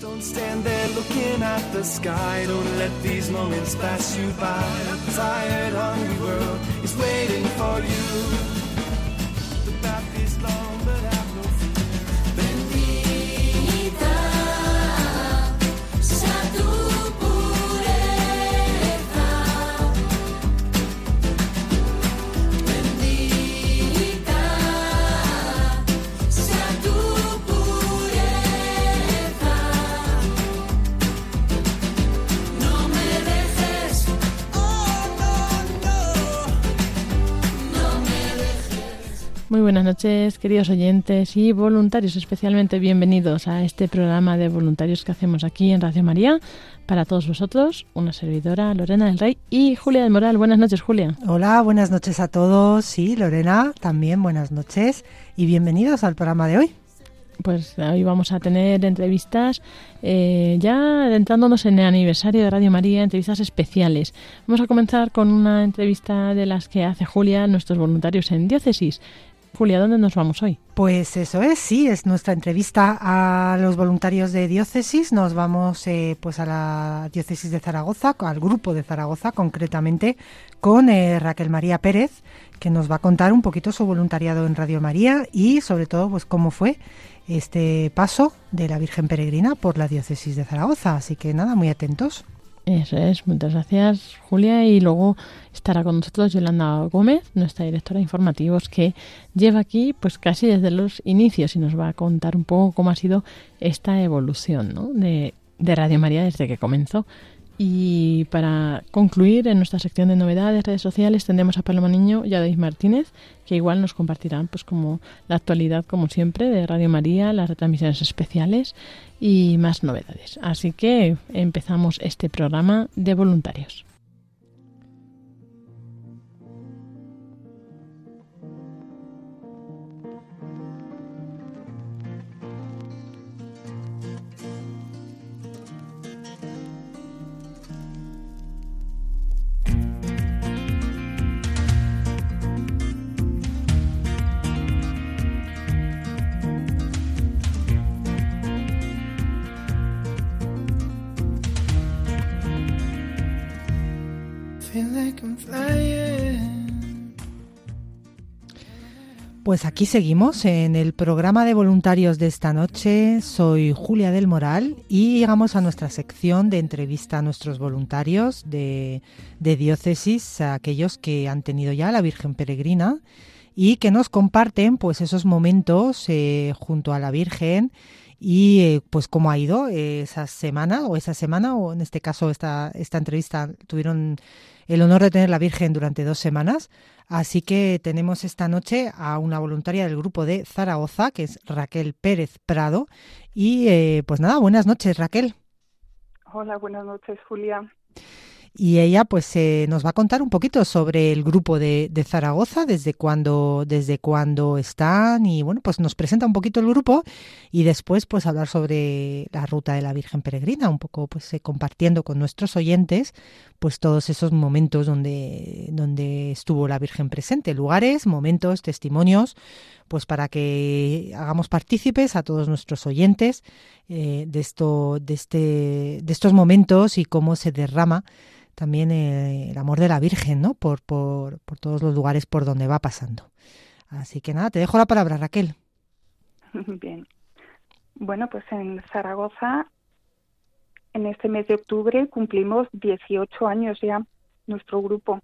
Don't stand there looking at the sky. Don't let these moments pass you by. A tired, hungry world is waiting for you. Muy buenas noches, queridos oyentes y voluntarios, especialmente bienvenidos a este programa de voluntarios que hacemos aquí en Radio María. Para todos vosotros, una servidora, Lorena del Rey y Julia del Moral. Buenas noches, Julia. Hola, buenas noches a todos. Sí, Lorena, también buenas noches y bienvenidos al programa de hoy. Pues hoy vamos a tener entrevistas, eh, ya adentrándonos en el aniversario de Radio María, entrevistas especiales. Vamos a comenzar con una entrevista de las que hace Julia, nuestros voluntarios en diócesis. Julia, ¿dónde nos vamos hoy? Pues eso es, sí, es nuestra entrevista a los voluntarios de diócesis. Nos vamos eh, pues a la diócesis de Zaragoza, al grupo de Zaragoza concretamente, con eh, Raquel María Pérez, que nos va a contar un poquito su voluntariado en Radio María y sobre todo pues cómo fue este paso de la Virgen Peregrina por la diócesis de Zaragoza. Así que nada, muy atentos. Eso es, muchas gracias Julia y luego estará con nosotros Yolanda Gómez, nuestra directora de informativos que lleva aquí pues casi desde los inicios y nos va a contar un poco cómo ha sido esta evolución ¿no? de, de Radio María desde que comenzó. Y para concluir en nuestra sección de novedades, redes sociales, tendremos a Paloma Niño y a David Martínez, que igual nos compartirán pues como la actualidad, como siempre, de Radio María, las retransmisiones especiales y más novedades. Así que empezamos este programa de voluntarios. Pues aquí seguimos en el programa de voluntarios de esta noche. Soy Julia del Moral y llegamos a nuestra sección de entrevista a nuestros voluntarios de, diócesis, a aquellos que han tenido ya la Virgen Peregrina y que nos comparten pues esos momentos eh, junto a la Virgen y eh, pues cómo ha ido esa semana o esa semana o en este caso esta, esta entrevista tuvieron el honor de tener la Virgen durante dos semanas. Así que tenemos esta noche a una voluntaria del grupo de Zaragoza, que es Raquel Pérez Prado. Y eh, pues nada, buenas noches Raquel. Hola, buenas noches, Julia. Y ella pues eh, nos va a contar un poquito sobre el grupo de, de Zaragoza, desde cuándo, desde cuándo están y bueno, pues nos presenta un poquito el grupo y después pues hablar sobre la ruta de la Virgen Peregrina, un poco pues eh, compartiendo con nuestros oyentes pues todos esos momentos donde, donde estuvo la Virgen presente, lugares, momentos, testimonios, pues para que hagamos partícipes a todos nuestros oyentes eh, de esto, de este, de estos momentos y cómo se derrama también eh, el amor de la Virgen, ¿no? Por, por, por todos los lugares por donde va pasando. Así que nada, te dejo la palabra, Raquel. Bien. Bueno, pues en Zaragoza, en este mes de octubre, cumplimos 18 años ya, nuestro grupo.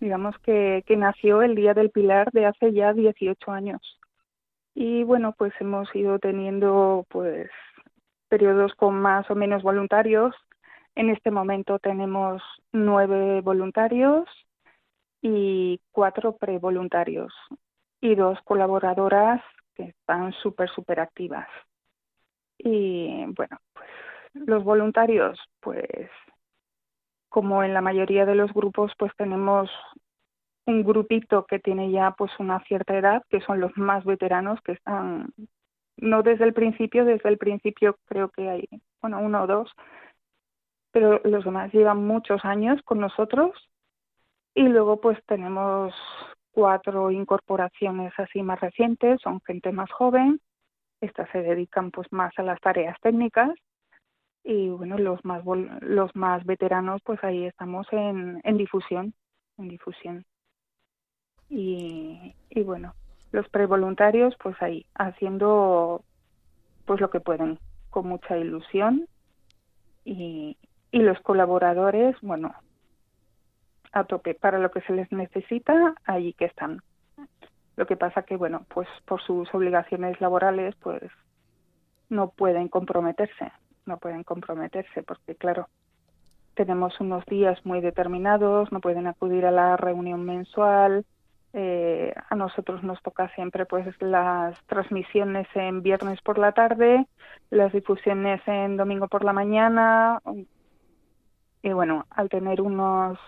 Digamos que, que nació el Día del Pilar de hace ya 18 años. Y bueno, pues hemos ido teniendo pues periodos con más o menos voluntarios. En este momento tenemos nueve voluntarios y cuatro prevoluntarios y dos colaboradoras que están súper, súper activas. Y bueno, pues los voluntarios, pues como en la mayoría de los grupos, pues tenemos un grupito que tiene ya pues una cierta edad, que son los más veteranos, que están no desde el principio, desde el principio creo que hay, bueno, uno o dos, pero los demás llevan muchos años con nosotros y luego pues tenemos cuatro incorporaciones así más recientes, son gente más joven, estas se dedican pues más a las tareas técnicas y bueno, los más vol- los más veteranos pues ahí estamos en, en difusión, en difusión. Y, y bueno, los prevoluntarios pues ahí haciendo pues lo que pueden con mucha ilusión y, y los colaboradores, bueno, a tope para lo que se les necesita, allí que están. Lo que pasa que, bueno, pues por sus obligaciones laborales, pues no pueden comprometerse, no pueden comprometerse, porque claro, tenemos unos días muy determinados, no pueden acudir a la reunión mensual, eh, a nosotros nos toca siempre pues las transmisiones en viernes por la tarde, las difusiones en domingo por la mañana, y bueno, al tener unos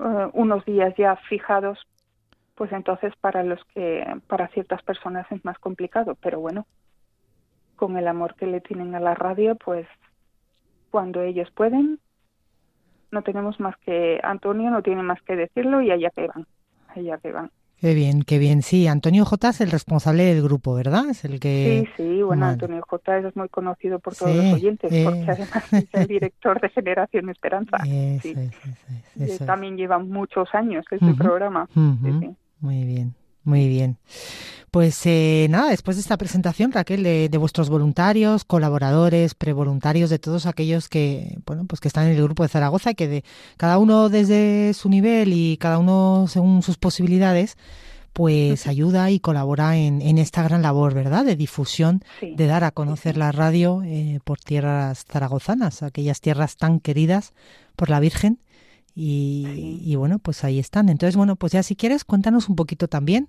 eh, unos días ya fijados, pues entonces para los que para ciertas personas es más complicado, pero bueno, con el amor que le tienen a la radio, pues cuando ellos pueden, no tenemos más que Antonio no tiene más que decirlo y allá que van, allá que van. Qué bien, qué bien. Sí, Antonio J es el responsable del grupo, ¿verdad? Es el que... Sí, sí, bueno. Antonio J es muy conocido por todos Sí, los oyentes, eh. porque además es el director de Generación Esperanza. Eso sí. es, eso Y también lleva muchos años este Ujú, programa. ujú. Sí, sí. Muy bien, muy bien. Pues eh, nada, después de esta presentación, Raquel, de, de vuestros voluntarios, colaboradores, prevoluntarios, de todos aquellos que, bueno, pues que están en el grupo de Zaragoza, que de cada uno desde su nivel y cada uno según sus posibilidades, pues ayuda y colabora en, en esta gran labor, ¿verdad? De difusión, Sí. de dar a conocer la radio eh, por tierras zaragozanas, aquellas tierras tan queridas por la Virgen. Y, y bueno, pues ahí están. Entonces, bueno, pues ya si quieres, cuéntanos un poquito también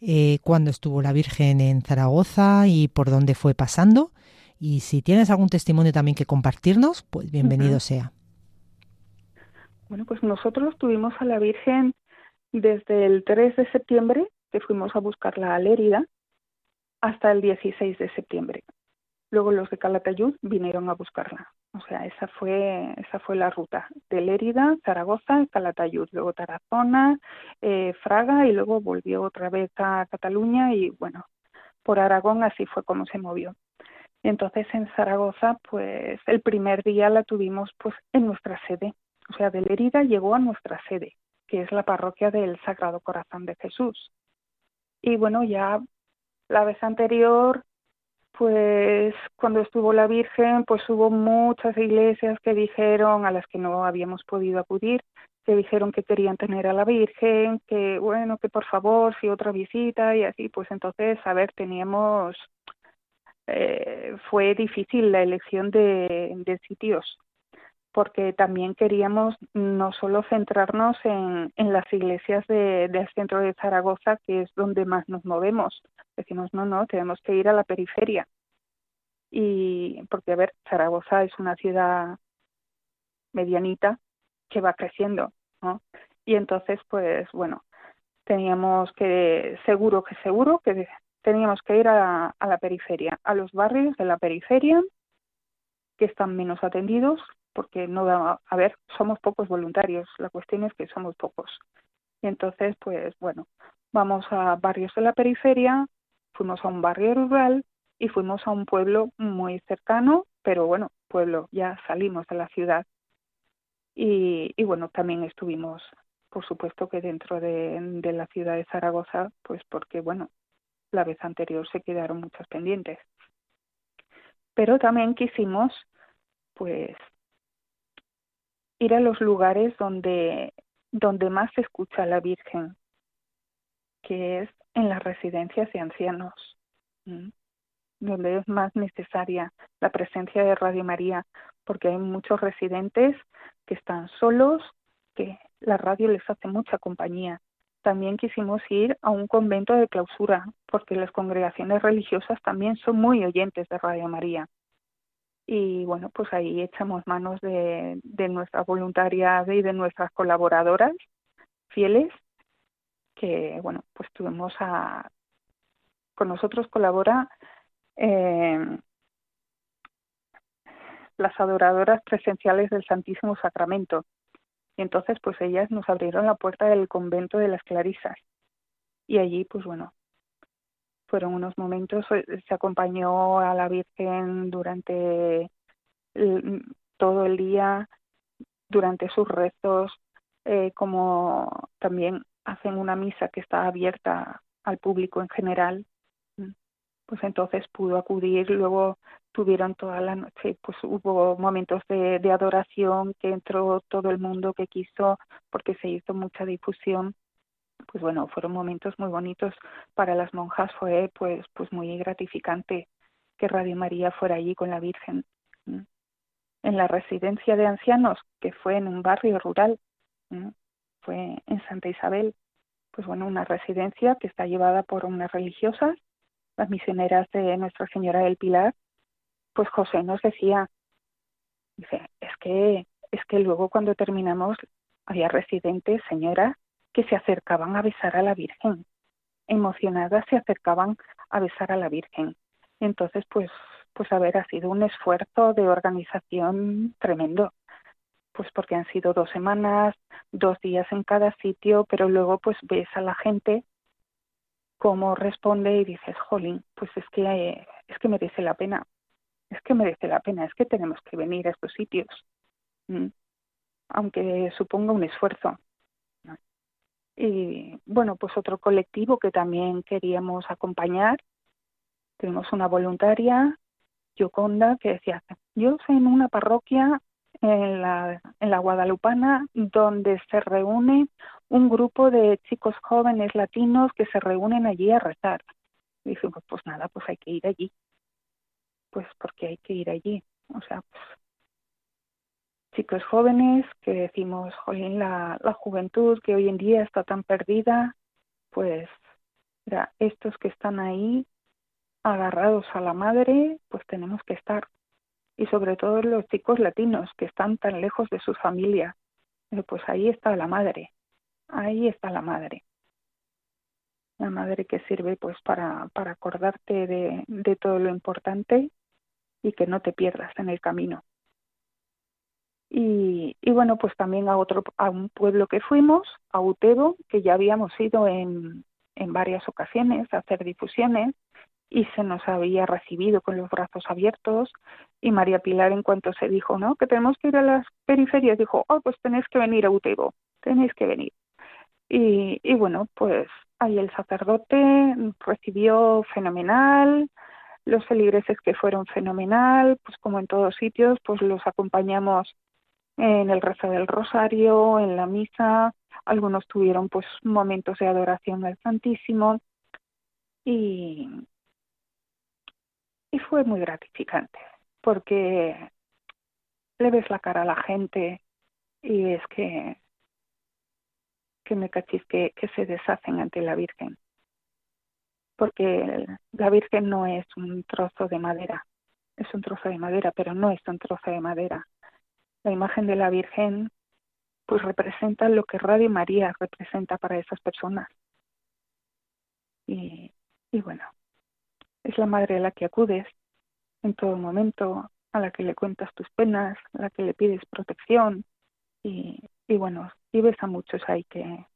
eh, cuándo estuvo la Virgen en Zaragoza y por dónde fue pasando. Y si tienes algún testimonio también que compartirnos, pues bienvenido sea. Bueno, pues nosotros tuvimos a la Virgen desde el 3 de septiembre, que fuimos a buscarla a Lérida, hasta el 16 de septiembre. Luego los de Calatayud vinieron a buscarla. O sea, esa fue, esa fue la ruta de Lérida, Zaragoza, Calatayud, luego Tarazona, eh, Fraga y luego volvió otra vez a Cataluña y bueno, por Aragón así fue como se movió. Entonces en Zaragoza, pues el primer día la tuvimos pues en nuestra sede. O sea, de Lérida llegó a nuestra sede, que es la parroquia del Sagrado Corazón de Jesús. Y bueno, ya la vez anterior, pues cuando estuvo la Virgen, pues hubo muchas iglesias que dijeron, a las que no habíamos podido acudir, que dijeron que querían tener a la Virgen, que bueno, que por favor, si otra visita y así, pues entonces, a ver, teníamos, eh, fue difícil la elección de, de sitios porque también queríamos no solo centrarnos en, en las iglesias de- del centro de Zaragoza, que es donde más nos movemos. Decimos, no, no, tenemos que ir a la periferia. Y porque, a ver, Zaragoza es una ciudad medianita que va creciendo, ¿no? Y entonces, pues, bueno, teníamos que, seguro que seguro, que teníamos que ir a, a la periferia, a los barrios de la periferia, que están menos atendidos, porque no da, a ver, somos pocos voluntarios, la cuestión es que somos pocos. Y entonces, pues bueno, vamos a barrios de la periferia, fuimos a un barrio rural y fuimos a un pueblo muy cercano, pero bueno, pueblo, ya salimos de la ciudad. Y, y bueno, también estuvimos, por supuesto que dentro de, de la ciudad de Zaragoza, pues porque bueno, la vez anterior se quedaron muchas pendientes. Pero también quisimos, pues, ir a los lugares donde, donde más se escucha a la Virgen, que es en las residencias de ancianos, donde es más necesaria la presencia de Radio María, porque hay muchos residentes que están solos, que la radio les hace mucha compañía. También quisimos ir a un convento de clausura, porque las congregaciones religiosas también son muy oyentes de Radio María. Y bueno, pues ahí echamos manos de, de nuestras voluntarias y de nuestras colaboradoras fieles, que bueno, pues tuvimos a, con nosotros colabora eh, las adoradoras presenciales del Santísimo Sacramento. Y entonces, pues ellas nos abrieron la puerta del convento de las Clarisas. Y allí, pues bueno, fueron unos momentos, se acompañó a la Virgen durante el- todo el día, durante sus rezos, eh, como también hacen una misa que está abierta al público en general, mm, pues entonces pudo acudir, luego tuvieron toda la noche, pues hubo momentos de, de adoración que entró todo el mundo que quiso porque se hizo mucha difusión pues bueno, fueron momentos muy bonitos. Para las monjas, fue pues pues muy gratificante que Radio María fuera allí con la Virgen. En la residencia de ancianos, que fue en un barrio rural, fue en Santa Isabel, pues bueno, una residencia que está llevada por unas religiosas, las misioneras de Nuestra Señora del Pilar, pues José nos decía, dice, es que, es que luego cuando terminamos había residentes, señoras, que se acercaban a besar a la Virgen. Emocionadas se acercaban a besar a la Virgen. Entonces, pues, pues a ver, ha sido un esfuerzo de organización tremendo. Pues porque han sido dos semanas, dos días en cada sitio, pero luego pues ves a la gente cómo responde y dices, jolín, pues es que es que merece la pena, es que merece la pena, es que tenemos que venir a estos sitios, Mm. aunque suponga un esfuerzo. Y bueno, pues otro colectivo que también queríamos acompañar, tenemos una voluntaria, Yoconda, que decía, yo soy en una parroquia en la, en la Guadalupana donde se reúne un grupo de chicos jóvenes latinos que se reúnen allí a rezar. Y dijimos, pues nada, pues hay que ir allí. Pues porque hay que ir allí. O sea, pues chicos jóvenes que decimos, jolín, la, la juventud que hoy en día está tan perdida, pues mira, estos que están ahí agarrados a la madre, pues tenemos que estar. Y sobre todo los chicos latinos que están tan lejos de sus familias, eh, pues ahí está la madre, ahí está la madre. La madre que sirve pues para, para acordarte de, de todo lo importante y que no te pierdas en el camino. Y, y bueno, pues también a otro, a un pueblo que fuimos, a Utebo, que ya habíamos ido en, en varias ocasiones a hacer difusiones y se nos había recibido con los brazos abiertos y María Pilar en cuanto se dijo, ¿no? Que tenemos que ir a las periferias, dijo, oh, pues tenéis que venir a Utebo, tenéis que venir. Y, y bueno, pues ahí el sacerdote recibió fenomenal, los feligreses que fueron fenomenal, pues como en todos sitios, pues los acompañamos en el rezo del rosario, en la misa, algunos tuvieron pues momentos de adoración al Santísimo. Y, y fue muy gratificante porque le ves la cara a la gente y es que que me cachis que, que se deshacen ante la Virgen. Porque la Virgen no es un trozo de madera es un trozo de madera pero no es un trozo de madera la imagen de la Virgen pues representa lo que Radio María representa para esas personas. Y, y bueno es la madre a la que acudes en todo momento a la que le cuentas tus penas a la que le pides protección y, y bueno y ves a muchos ahí que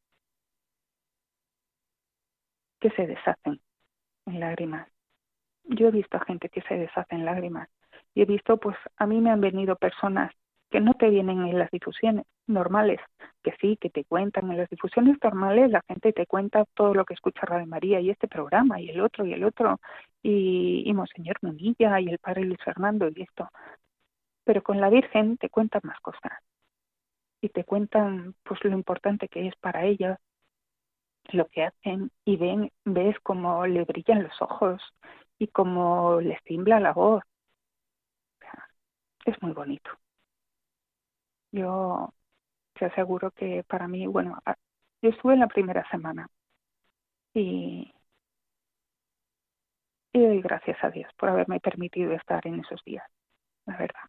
que se deshacen en lágrimas. Yo he visto a gente que se deshace en lágrimas y he visto pues a mí me han venido personas que no te vienen en las difusiones normales, que sí, que te cuentan en las difusiones normales, la gente te cuenta todo lo que escucha Radio María y este programa y el otro y el otro y, y Monseñor Munilla y el Padre Luis Fernando y esto. Pero con la Virgen te cuentan más cosas y te cuentan pues lo importante que es para ella lo que hacen y ven, ves cómo le brillan los ojos y cómo les tiembla la voz. Es muy bonito. Yo te aseguro que para mí, bueno, yo estuve en la primera semana y, y doy gracias a Dios por haberme permitido estar en esos días. la verdad.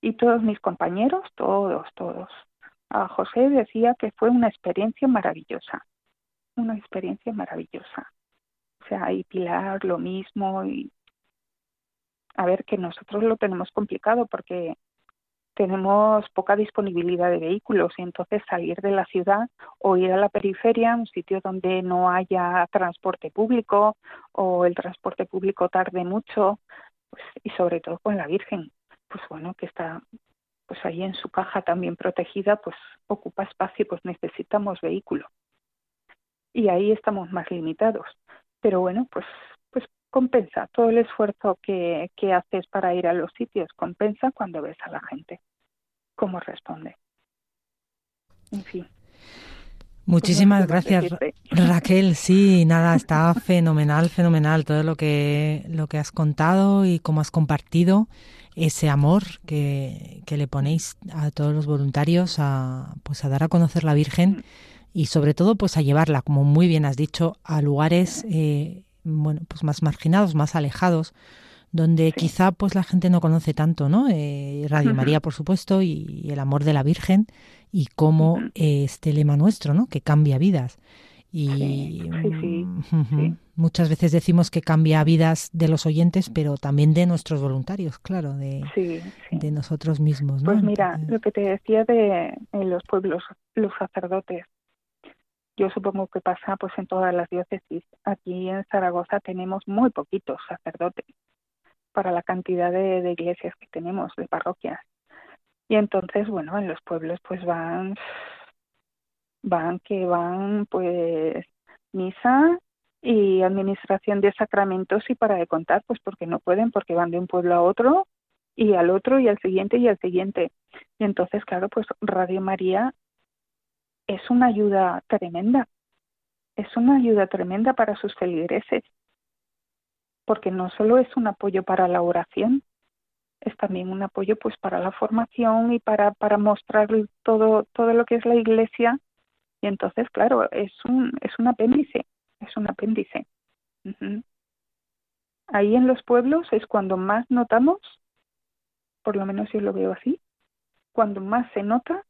Y todos mis compañeros, todos, todos. A José decía que fue una experiencia maravillosa, una experiencia maravillosa. O sea, y Pilar lo mismo y a ver que nosotros lo tenemos complicado porque tenemos poca disponibilidad de vehículos y entonces salir de la ciudad o ir a la periferia, un sitio donde no haya transporte público o el transporte público tarde mucho, pues, y sobre todo con la Virgen, pues bueno, que está pues ahí en su caja también protegida, pues ocupa espacio, pues necesitamos vehículo. Y ahí estamos más limitados. Pero bueno, pues pues compensa todo el esfuerzo que, que haces para ir a los sitios, compensa cuando ves a la gente cómo responde. En fin. Muchísimas Pues gracias. Raquel. Sí, nada, está fenomenal, fenomenal todo lo que, lo que has contado y cómo has compartido ese amor que, que le ponéis a todos los voluntarios a, pues a dar a conocer la Virgen y sobre todo pues a llevarla, como muy bien has dicho, a lugares eh, bueno, pues más marginados, más alejados, donde quizá pues la gente no conoce tanto, ¿no? Eh, Radio. María, por supuesto, y, el amor de la Virgen y cómo este lema nuestro, ¿no? Que cambia vidas. Y Sí, sí, sí, mm, muchas veces decimos que cambia vidas de los oyentes, pero también de nuestros voluntarios, claro, de, de nosotros mismos, ¿no? Pues mira, Entonces, lo que te decía de en los pueblos, los sacerdotes. Yo supongo que pasa pues en todas las diócesis. Aquí en Zaragoza tenemos muy poquitos sacerdotes para la cantidad de, de iglesias que tenemos, de parroquias. Y entonces, bueno, en los pueblos pues van, van que van pues misa y administración de sacramentos y para de contar, pues porque no pueden, porque van de un pueblo a otro y al otro y al siguiente y al siguiente. Y entonces, claro, pues Radio María es una ayuda tremenda, es una ayuda tremenda para sus feligreses, porque no solo es un apoyo para la oración, es también un apoyo pues para la formación y para, para mostrar todo, todo lo que es la iglesia. Y entonces, claro, es un, es un apéndice, es un apéndice. Ahí en los pueblos es cuando más notamos, por lo menos yo lo veo así, cuando más se nota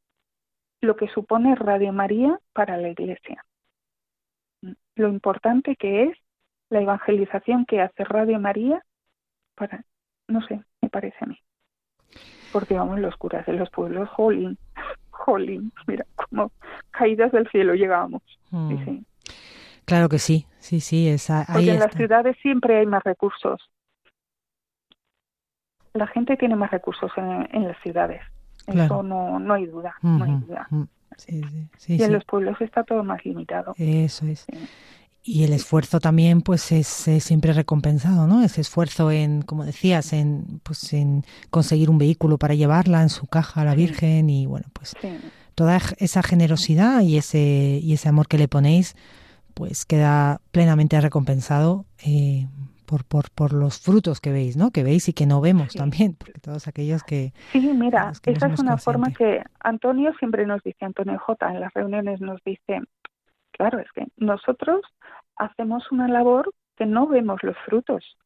lo que supone Radio María para la Iglesia. Lo importante que es la evangelización que hace Radio María para, no sé, me parece a mí. Porque vamos, los curas de los pueblos, jolín, jolín, mira, como caídas del cielo llegábamos. Mm, sí. Claro que sí, sí, sí, esa, ahí Porque en las ciudades siempre hay más recursos. La gente tiene más recursos en, en las ciudades. Claro. Eso no, no hay duda, no hay duda. ujú. Sí, sí, sí, y en los pueblos está todo más limitado. Eso es. Y el esfuerzo también, pues, es, siempre recompensado, ¿no? Ese esfuerzo en, como decías, en, pues, en conseguir un vehículo para llevarla en su caja a la. Virgen y, bueno, pues, Sí, toda esa generosidad y ese, y ese amor que le ponéis, pues, queda plenamente recompensado eh, por, por, por los frutos que veis, ¿no? Que veis y que no vemos Sí. también, porque todos aquellos que... Sí, mira, no esa es una forma que Antonio siempre nos dice, Antonio J, en las reuniones nos dice, claro, es que nosotros hacemos una labor que no vemos los frutos.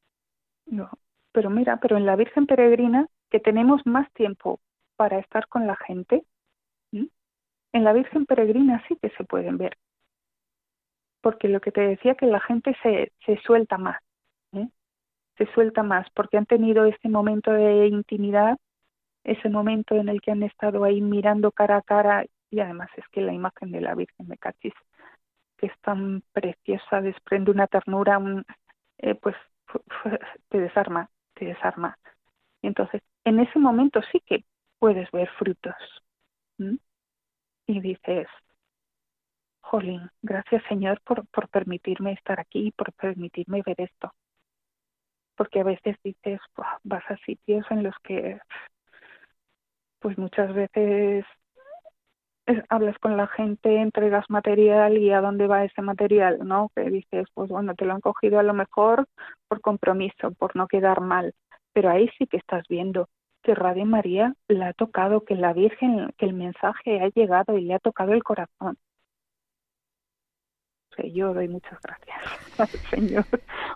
No, pero mira, pero en la Virgen Peregrina, que tenemos más tiempo para estar con la gente, en la Virgen Peregrina sí que se pueden ver. Porque lo que te decía, que la gente se, se suelta más, ¿eh? se suelta más, porque han tenido este momento de intimidad ese momento en el que han estado ahí mirando cara a cara y además es que la imagen de la Virgen de Cachis es tan preciosa desprende una ternura un, eh, pues te desarma te desarma. Y entonces en ese momento sí que puedes ver frutos y dices jolín gracias Señor por, por permitirme estar aquí por permitirme ver esto porque a veces dices "Buah, vas a sitios en los que pues muchas veces es- hablas con la gente, entregas material y a dónde va ese material, ¿no? Que dices, pues bueno, te lo han cogido a lo mejor por compromiso, por no quedar mal, pero ahí sí que estás viendo que Radio María la ha tocado, que la Virgen, que el mensaje ha llegado y le ha tocado el corazón. Yo doy muchas gracias al Señor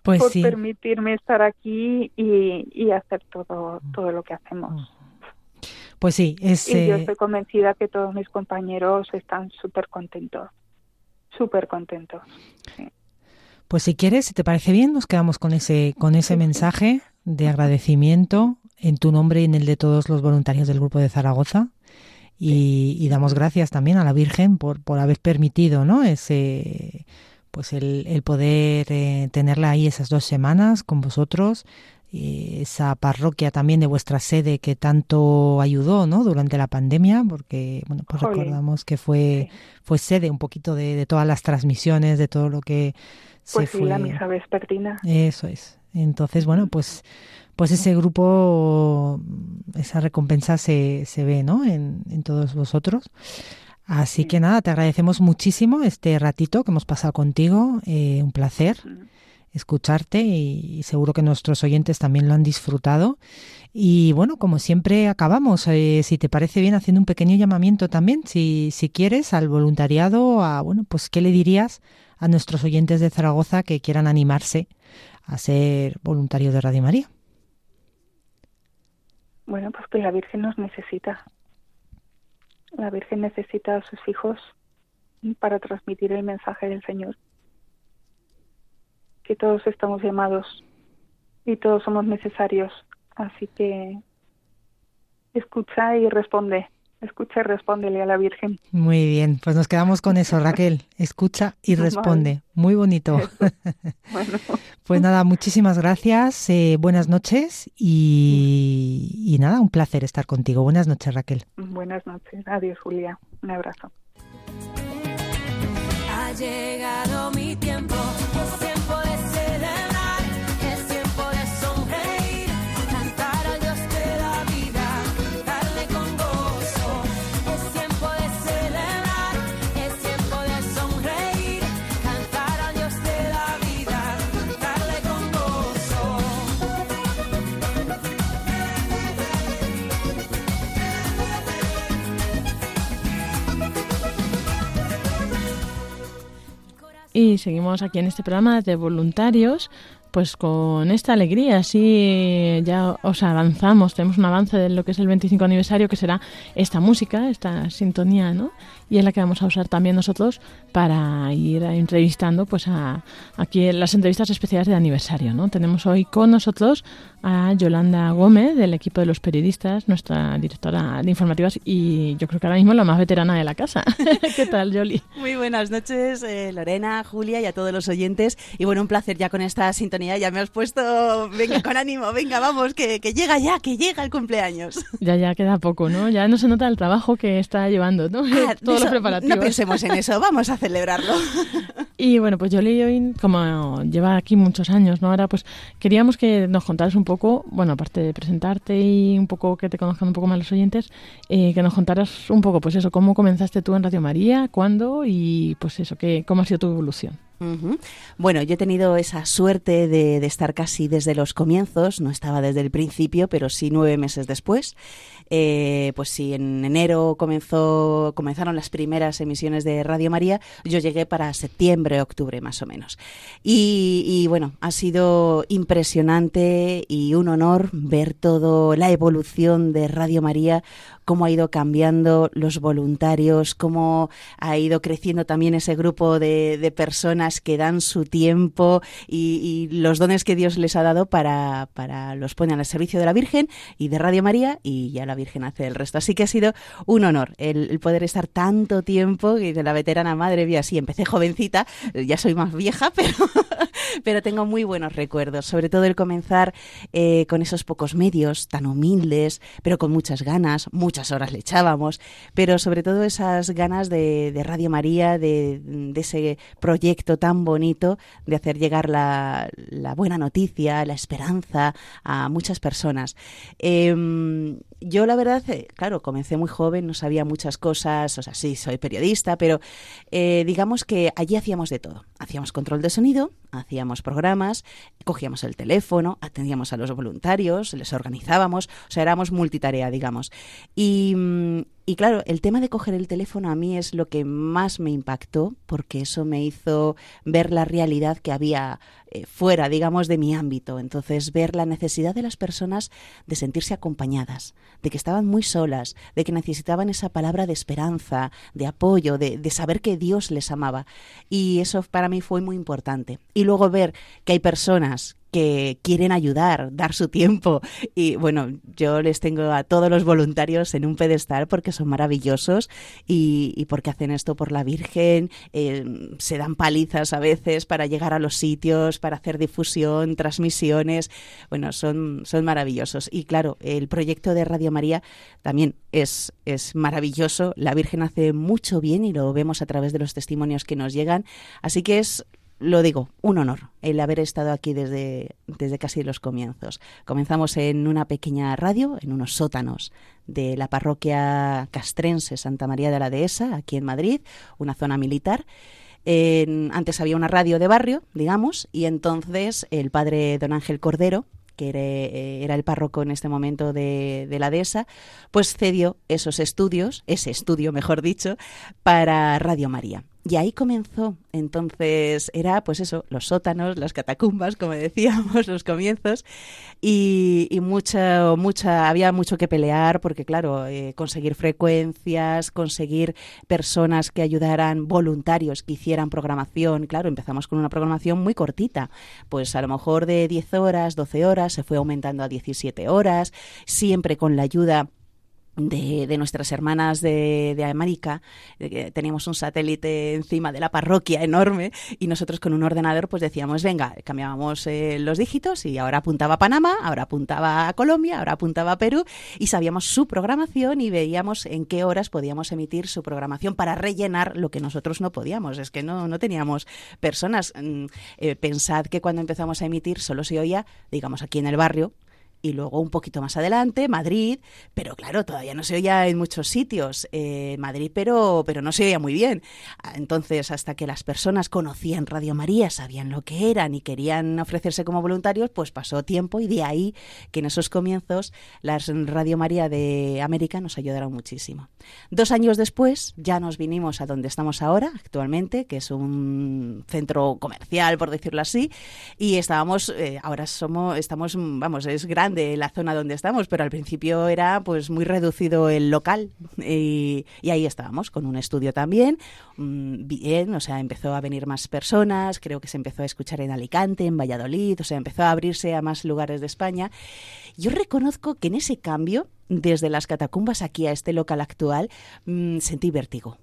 Pues por sí. permitirme estar aquí y, y hacer todo, todo lo que hacemos. Pues sí, es, Y yo eh, estoy convencida que todos mis compañeros están súper contentos, súper contentos. sí. pues si quieres, si te parece bien, nos quedamos con ese, con ese mensaje de agradecimiento en tu nombre y en el de todos los voluntarios del grupo de Zaragoza. Y, y damos gracias también a la Virgen por, por haber permitido, ¿no? Ese, pues el, el poder eh, tenerla ahí esas dos semanas con vosotros, esa parroquia también de vuestra sede que tanto ayudó, ¿no? Durante la pandemia, porque, bueno, pues recordamos que fue, fue sede un poquito de, de todas las transmisiones, de todo lo que se Pues sí, fue. la misa vespertina. Eso es. Entonces, bueno, pues, pues ese grupo, esa recompensa se, se ve, ¿no? En, en todos vosotros. Así que nada, te agradecemos muchísimo este ratito que hemos pasado contigo. eh, un placer escucharte y, seguro que nuestros oyentes también lo han disfrutado. Y bueno, como siempre acabamos, eh, si te parece bien, haciendo un pequeño llamamiento también, si, si quieres, al voluntariado, a bueno, pues qué le dirías a nuestros oyentes de Zaragoza que quieran animarse a ser voluntarios de Radio María. Bueno, pues que la Virgen nos necesita. La Virgen necesita a sus hijos para transmitir el mensaje del Señor. Que todos estamos llamados y todos somos necesarios. Así que escucha y responde. Escucha y respóndele a la Virgen. Muy bien, pues nos quedamos con eso, Raquel. Escucha y responde. Muy bonito. Bueno, Pues nada, muchísimas gracias, eh, buenas noches y, y nada, un placer estar contigo. Buenas noches, Raquel. buenas noches. Adiós, Julia. Un abrazo. Ha llegado mi tiempo, es tiempo Y seguimos aquí en este programa de voluntarios, pues con esta alegría, así ya os avanzamos, tenemos un avance de lo que es el 25 aniversario, que será esta música, esta sintonía, ¿no? Y es la que vamos a usar también nosotros para ir entrevistando, pues a aquí en las entrevistas especiales de aniversario, ¿no? Tenemos hoy con nosotros a Yolanda Gómez del equipo de los periodistas, nuestra directora de informativas y yo creo que ahora mismo la más veterana de la casa. ¿Qué tal, Yoli? Muy buenas noches, eh, Lorena, Julia y a todos los oyentes. Y bueno, un placer ya con esta sintonía. Ya me has puesto, venga, con ánimo, venga, vamos, que, que llega ya, que llega el cumpleaños. Ya, ya queda poco, ¿no? Ya no se nota el trabajo que está llevando, ¿no? Ah, Todos los preparativos. No pensemos en eso, vamos a celebrarlo. Y bueno, pues Yoli hoy, como lleva aquí muchos años, ¿no? Ahora pues queríamos que nos contaras un poco, bueno, aparte de presentarte y un poco que te conozcan un poco más los oyentes, eh, que nos contaras un poco, pues eso, cómo comenzaste tú en Radio María, cuándo y pues eso, que, cómo ha sido tu evolución. Bueno, yo he tenido esa suerte de, de estar casi desde los comienzos, no estaba desde el principio, pero sí nueve meses después. Eh, pues sí, en enero comenzó, comenzaron las primeras emisiones de Radio María, yo llegué para septiembre, octubre más o menos. Y, y bueno, ha sido impresionante y un honor ver todo la evolución de Radio María, cómo ha ido cambiando los voluntarios, cómo ha ido creciendo también ese grupo de, de personas que dan su tiempo y, y los dones que Dios les ha dado para, para los ponen al servicio de la Virgen y de Radio María y ya la Virgen hace el resto. Así que ha sido un honor el, poder estar tanto tiempo y de la veterana madre mía, sí, empecé jovencita, ya soy más vieja, pero, pero tengo muy buenos recuerdos, sobre todo el comenzar eh, con esos pocos medios tan humildes, pero con muchas ganas, muchas horas le echábamos, pero sobre todo esas ganas de, Radio María, de, ese proyecto tan bonito de hacer llegar la, buena noticia, la esperanza a muchas personas. Eh, yo la verdad, eh, claro, comencé muy joven, no sabía muchas cosas, o sea, sí, soy periodista, pero eh, digamos que allí hacíamos de todo. hacíamos control de sonido, hacíamos programas, cogíamos el teléfono, atendíamos a los voluntarios, les organizábamos, o sea, éramos multitarea, digamos. Y, mm, y claro, el tema de coger el teléfono a mí es lo que más me impactó, porque eso me hizo ver la realidad que había eh, fuera, digamos, de mi ámbito. Entonces, ver la necesidad de las personas de sentirse acompañadas, de que estaban muy solas, de que necesitaban esa palabra de esperanza, de apoyo, de, de saber que Dios les amaba. Y eso para mí fue muy importante. Y luego ver que hay personas que quieren ayudar, dar su tiempo. Y bueno, yo les tengo a todos los voluntarios en un pedestal porque son maravillosos y, y porque hacen esto por la Virgen, eh, se dan palizas a veces para llegar a los sitios, para hacer difusión, transmisiones. Bueno, son, son maravillosos. Y claro, el proyecto de Radio María también es, es maravilloso. La Virgen hace mucho bien y lo vemos a través de los testimonios que nos llegan. Así que es lo digo, un honor el haber estado aquí desde, desde casi los comienzos. Comenzamos en una pequeña radio, en unos sótanos de la parroquia castrense Santa María de la Dehesa, aquí en Madrid, una zona militar. En- antes había una radio de barrio, digamos, y entonces el padre don Ángel Cordero, que era, eh, el párroco en este momento de la dehesa, pues cedió esos estudios, ese estudio, mejor dicho, para Radio María. Y ahí comenzó. Entonces era, pues eso, los sótanos, las catacumbas, como decíamos, los comienzos. Y, y mucha, mucha, había mucho que pelear porque, claro, eh, conseguir frecuencias, conseguir personas que ayudaran, voluntarios que hicieran programación. Claro, empezamos con una programación muy cortita. Pues a lo mejor de 10 horas, 12 horas, se fue aumentando a 17 horas, siempre con la ayuda de, nuestras hermanas de, de América, teníamos un satélite encima de la parroquia enorme y nosotros con un ordenador pues decíamos, venga, cambiábamos eh, los dígitos y ahora apuntaba a Panamá, ahora apuntaba a Colombia, ahora apuntaba a Perú y sabíamos su programación y veíamos en qué horas podíamos emitir su programación para rellenar lo que nosotros no podíamos. Es que no, no teníamos personas. Mm, eh, pensad que cuando empezamos a emitir solo se oía, digamos, aquí en el barrio, y luego un poquito más adelante Madrid, pero claro, todavía no se oía en muchos sitios eh, Madrid, pero, pero no se oía muy bien. Ah, Entonces, hasta que las personas conocían Radio María, sabían lo que eran y querían ofrecerse como voluntarios, pues pasó tiempo y de ahí que en esos comienzos las Radio María de América nos ayudaron muchísimo. Dos años después ya nos vinimos a donde estamos ahora, actualmente, que es un centro comercial, por decirlo así, y estábamos, eh, ahora somos, estamos, vamos, es grande la zona donde estamos, pero al principio era pues muy reducido el local y, y ahí estábamos, con un estudio también, mm, bien, o sea, empezó a venir más personas, creo que se empezó a escuchar en Alicante, en Valladolid, o sea, empezó a abrirse a más lugares de España. Yo reconozco que en ese cambio, desde las catacumbas aquí a este local actual, mm, sentí vértigo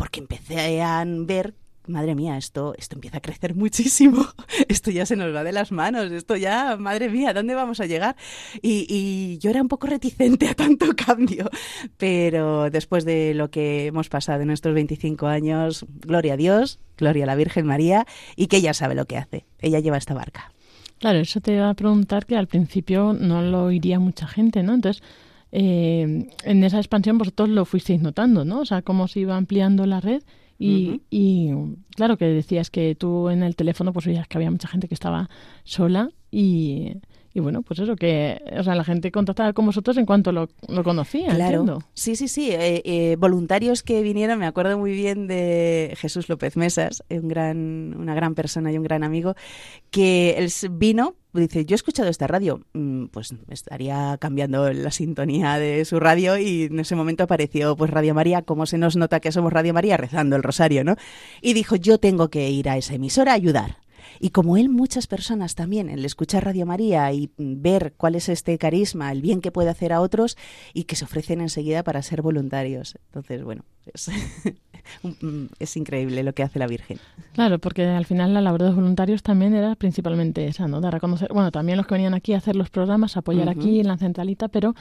porque empecé a ver madre mía, esto, esto empieza a crecer muchísimo, esto ya se nos va de las manos, esto ya, madre mía, ¿dónde vamos a llegar? Y, y yo era un poco reticente a tanto cambio, pero después de lo que hemos pasado en estos 25 años, gloria a Dios, gloria a la Virgen María, y que ella sabe lo que hace, ella lleva esta barca. Claro, eso te iba a preguntar que al principio no lo oiría mucha gente, ¿no? Entonces, eh, en esa expansión vosotros lo fuisteis notando, ¿no? O sea, cómo se iba ampliando la red y, y, claro que decías que tú en el teléfono pues veías que había mucha gente que estaba sola y, y bueno, pues eso, que o sea, la gente contactaba con vosotros en cuanto lo, lo conocía, Claro. entiendo. Sí, sí, sí. eh, eh, voluntarios que vinieron, me acuerdo muy bien de Jesús López Mesas, un gran, una gran persona y un gran amigo, que él vino, dice, yo he escuchado esta radio, Mm, pues estaría cambiando la sintonía de su radio y en ese momento apareció pues Radio María, como se nos nota que somos Radio María rezando el rosario, ¿no? Y dijo, yo tengo que ir a esa emisora a ayudar. Y como él, muchas personas también, el escuchar Radio María y ver cuál es este carisma, el bien que puede hacer a otros y que se ofrecen enseguida para ser voluntarios. Entonces, bueno, es, mm, es increíble lo que hace la Virgen. Claro, porque al final la labor de los voluntarios también era principalmente esa, ¿no? Dar a conocer, bueno, también los que venían aquí a hacer los programas, apoyar aquí en la centralita, pero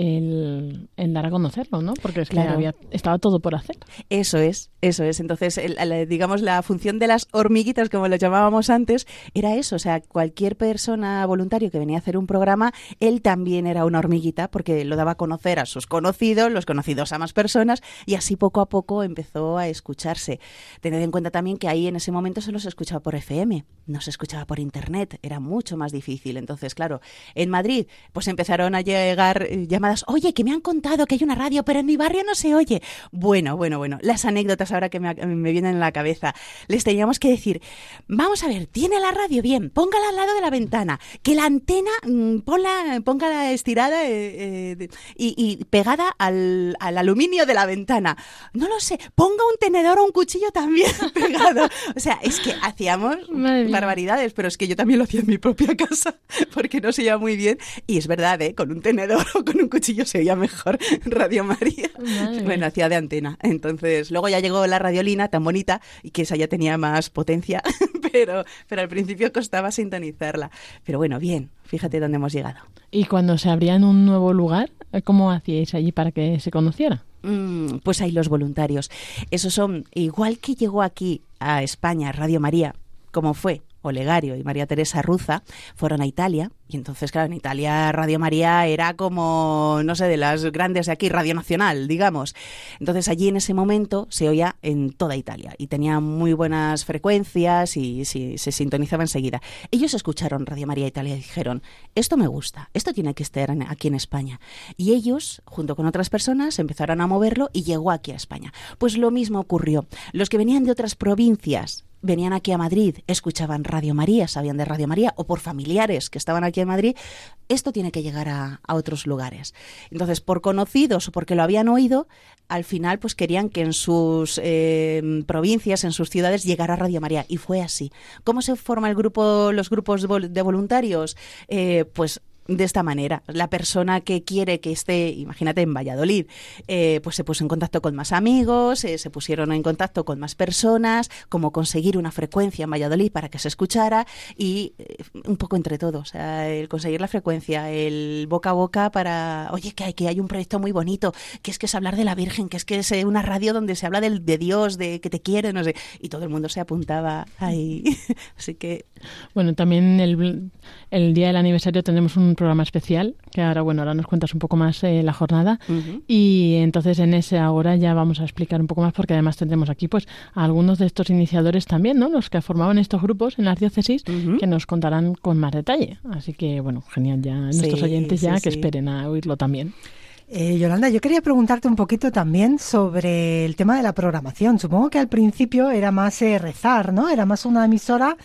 el, el dar a conocerlo, ¿no? Porque es que Claro. había, estaba todo por hacer. Eso es, eso es. Entonces, el- el- digamos, la función de las hormiguitas, como lo llamábamos antes, era eso. O sea, cualquier persona voluntario que venía a hacer un programa, él también era una hormiguita porque lo daba a conocer a sus conocidos, los conocidos a más personas, y así poco a poco empezó a escucharse. Tened en cuenta también que ahí en ese momento solo se escuchaba por FM, no se escuchaba por internet, era mucho más difícil. Entonces, claro, en Madrid pues empezaron a llegar eh, llamadas, oye, que me han contado que hay una radio, pero en mi barrio no se oye. Bueno, bueno, bueno, las anécdotas ahora que me, vienen en la cabeza. Les teníamos que decir, vamos a ver, tiene la radio bien, póngala al lado de la ventana, que la antena, mm, póngala estirada eh, eh, y pegada al, al aluminio de la ventana. No lo sé, ponga un tenedor o un cuchillo también pegado. O sea, es que hacíamos Madre barbaridades, pero es que yo también lo hacía en mi propia casa porque no se oía muy bien. Y es verdad, ¿eh? con un tenedor o con un cuchillo se oía mejor Radio María. Madre. Bueno, hacía de antena. Entonces, luego ya llegó la radiolina tan bonita y que esa ya tenía más potencia, pero, pero al principio costaba sintonizarla. Pero bueno, bien, fíjate dónde hemos llegado. Y cuando se abría en un nuevo lugar, ¿cómo hacíais allí para que se conociera? Mm, pues hay los voluntarios. Esos son, igual que llegó aquí a España Radio María, como fue Olegario y María Teresa Ruza, fueron a Italia. Y entonces, claro, en Italia Radio María era como, no sé, de las grandes de aquí, Radio Nacional, digamos. Entonces allí en ese momento se oía en toda Italia y tenía muy buenas frecuencias y se sintonizaba enseguida. Ellos escucharon Radio María Italia y dijeron, esto me gusta, esto tiene que estar aquí en España. Y ellos, junto con otras personas, empezaron a moverlo y llegó aquí a España. Pues lo mismo ocurrió. Los que venían de otras provincias venían aquí a Madrid, escuchaban Radio María, sabían de Radio María, o por familiares que estaban aquí en Madrid, esto tiene que llegar a, otros lugares. Entonces, por conocidos o porque lo habían oído, al final pues querían que en sus eh, provincias, en sus ciudades, llegara Radio María. Y fue así. ¿Cómo se forma el grupo, los grupos de voluntarios? Eh, pues de esta manera. La persona que quiere que esté, imagínate, en Valladolid, eh, pues se puso en contacto con más amigos, eh, se pusieron en contacto con más personas, cómo conseguir una frecuencia en Valladolid para que se escuchara y eh, un poco entre todos, el conseguir la frecuencia, el boca a boca para, oye, que hay, que hay un proyecto muy bonito, que es que es hablar de la Virgen, que es que es eh, una radio donde se habla del, de Dios, de que te quiere, no sé, y todo el mundo se apuntaba ahí. Así que Bueno, también el, el día del aniversario tendremos un programa especial, que ahora, bueno, ahora nos cuentas un poco más eh, la jornada. Y entonces en ese ahora ya vamos a explicar un poco más, porque además tendremos aquí pues a algunos de estos iniciadores también, ¿no? Los que formaban estos grupos en la diócesis, que nos contarán con más detalle. Así que, bueno, genial, ya nuestros Sí, oyentes ya sí, que sí. esperen a oírlo también. Eh, Yolanda, yo quería preguntarte un poquito también sobre el tema de la programación. Supongo que al principio era más eh, rezar, ¿no? Era más una emisora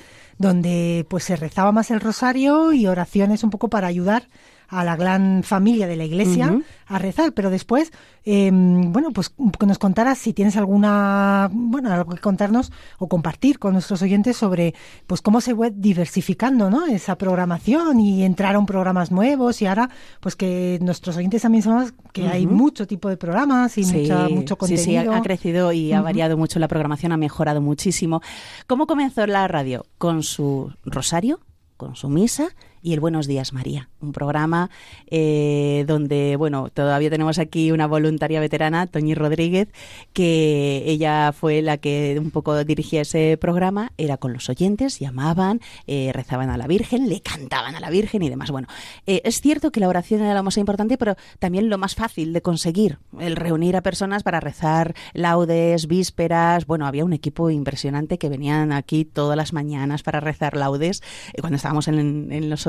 donde pues se rezaba más el rosario y oraciones un poco para ayudar a la gran familia de la iglesia a rezar, pero después, eh, bueno, pues que nos contaras si tienes alguna, bueno, algo que contarnos o compartir con nuestros oyentes sobre, pues cómo se fue diversificando, ¿no? Esa programación y entraron programas nuevos y ahora, pues que nuestros oyentes también sabemos que hay mucho tipo de programas y mucha, mucho sí, sí, contenido. ha, ha crecido y ha variado mucho la programación, ha mejorado muchísimo. ¿Cómo comenzó la radio? Con su rosario, con su misa y el Buenos Días María, un programa eh, donde, bueno, todavía tenemos aquí una voluntaria veterana, Toñi Rodríguez, que ella fue la que un poco dirigía ese programa, era con los oyentes, llamaban, eh, rezaban a la Virgen, le cantaban a la Virgen y demás. Bueno, eh, es cierto que la oración era lo más importante, pero también lo más fácil de conseguir, el reunir a personas para rezar laudes, vísperas. Bueno, había un equipo impresionante que venían aquí todas las mañanas para rezar laudes cuando estábamos en, en los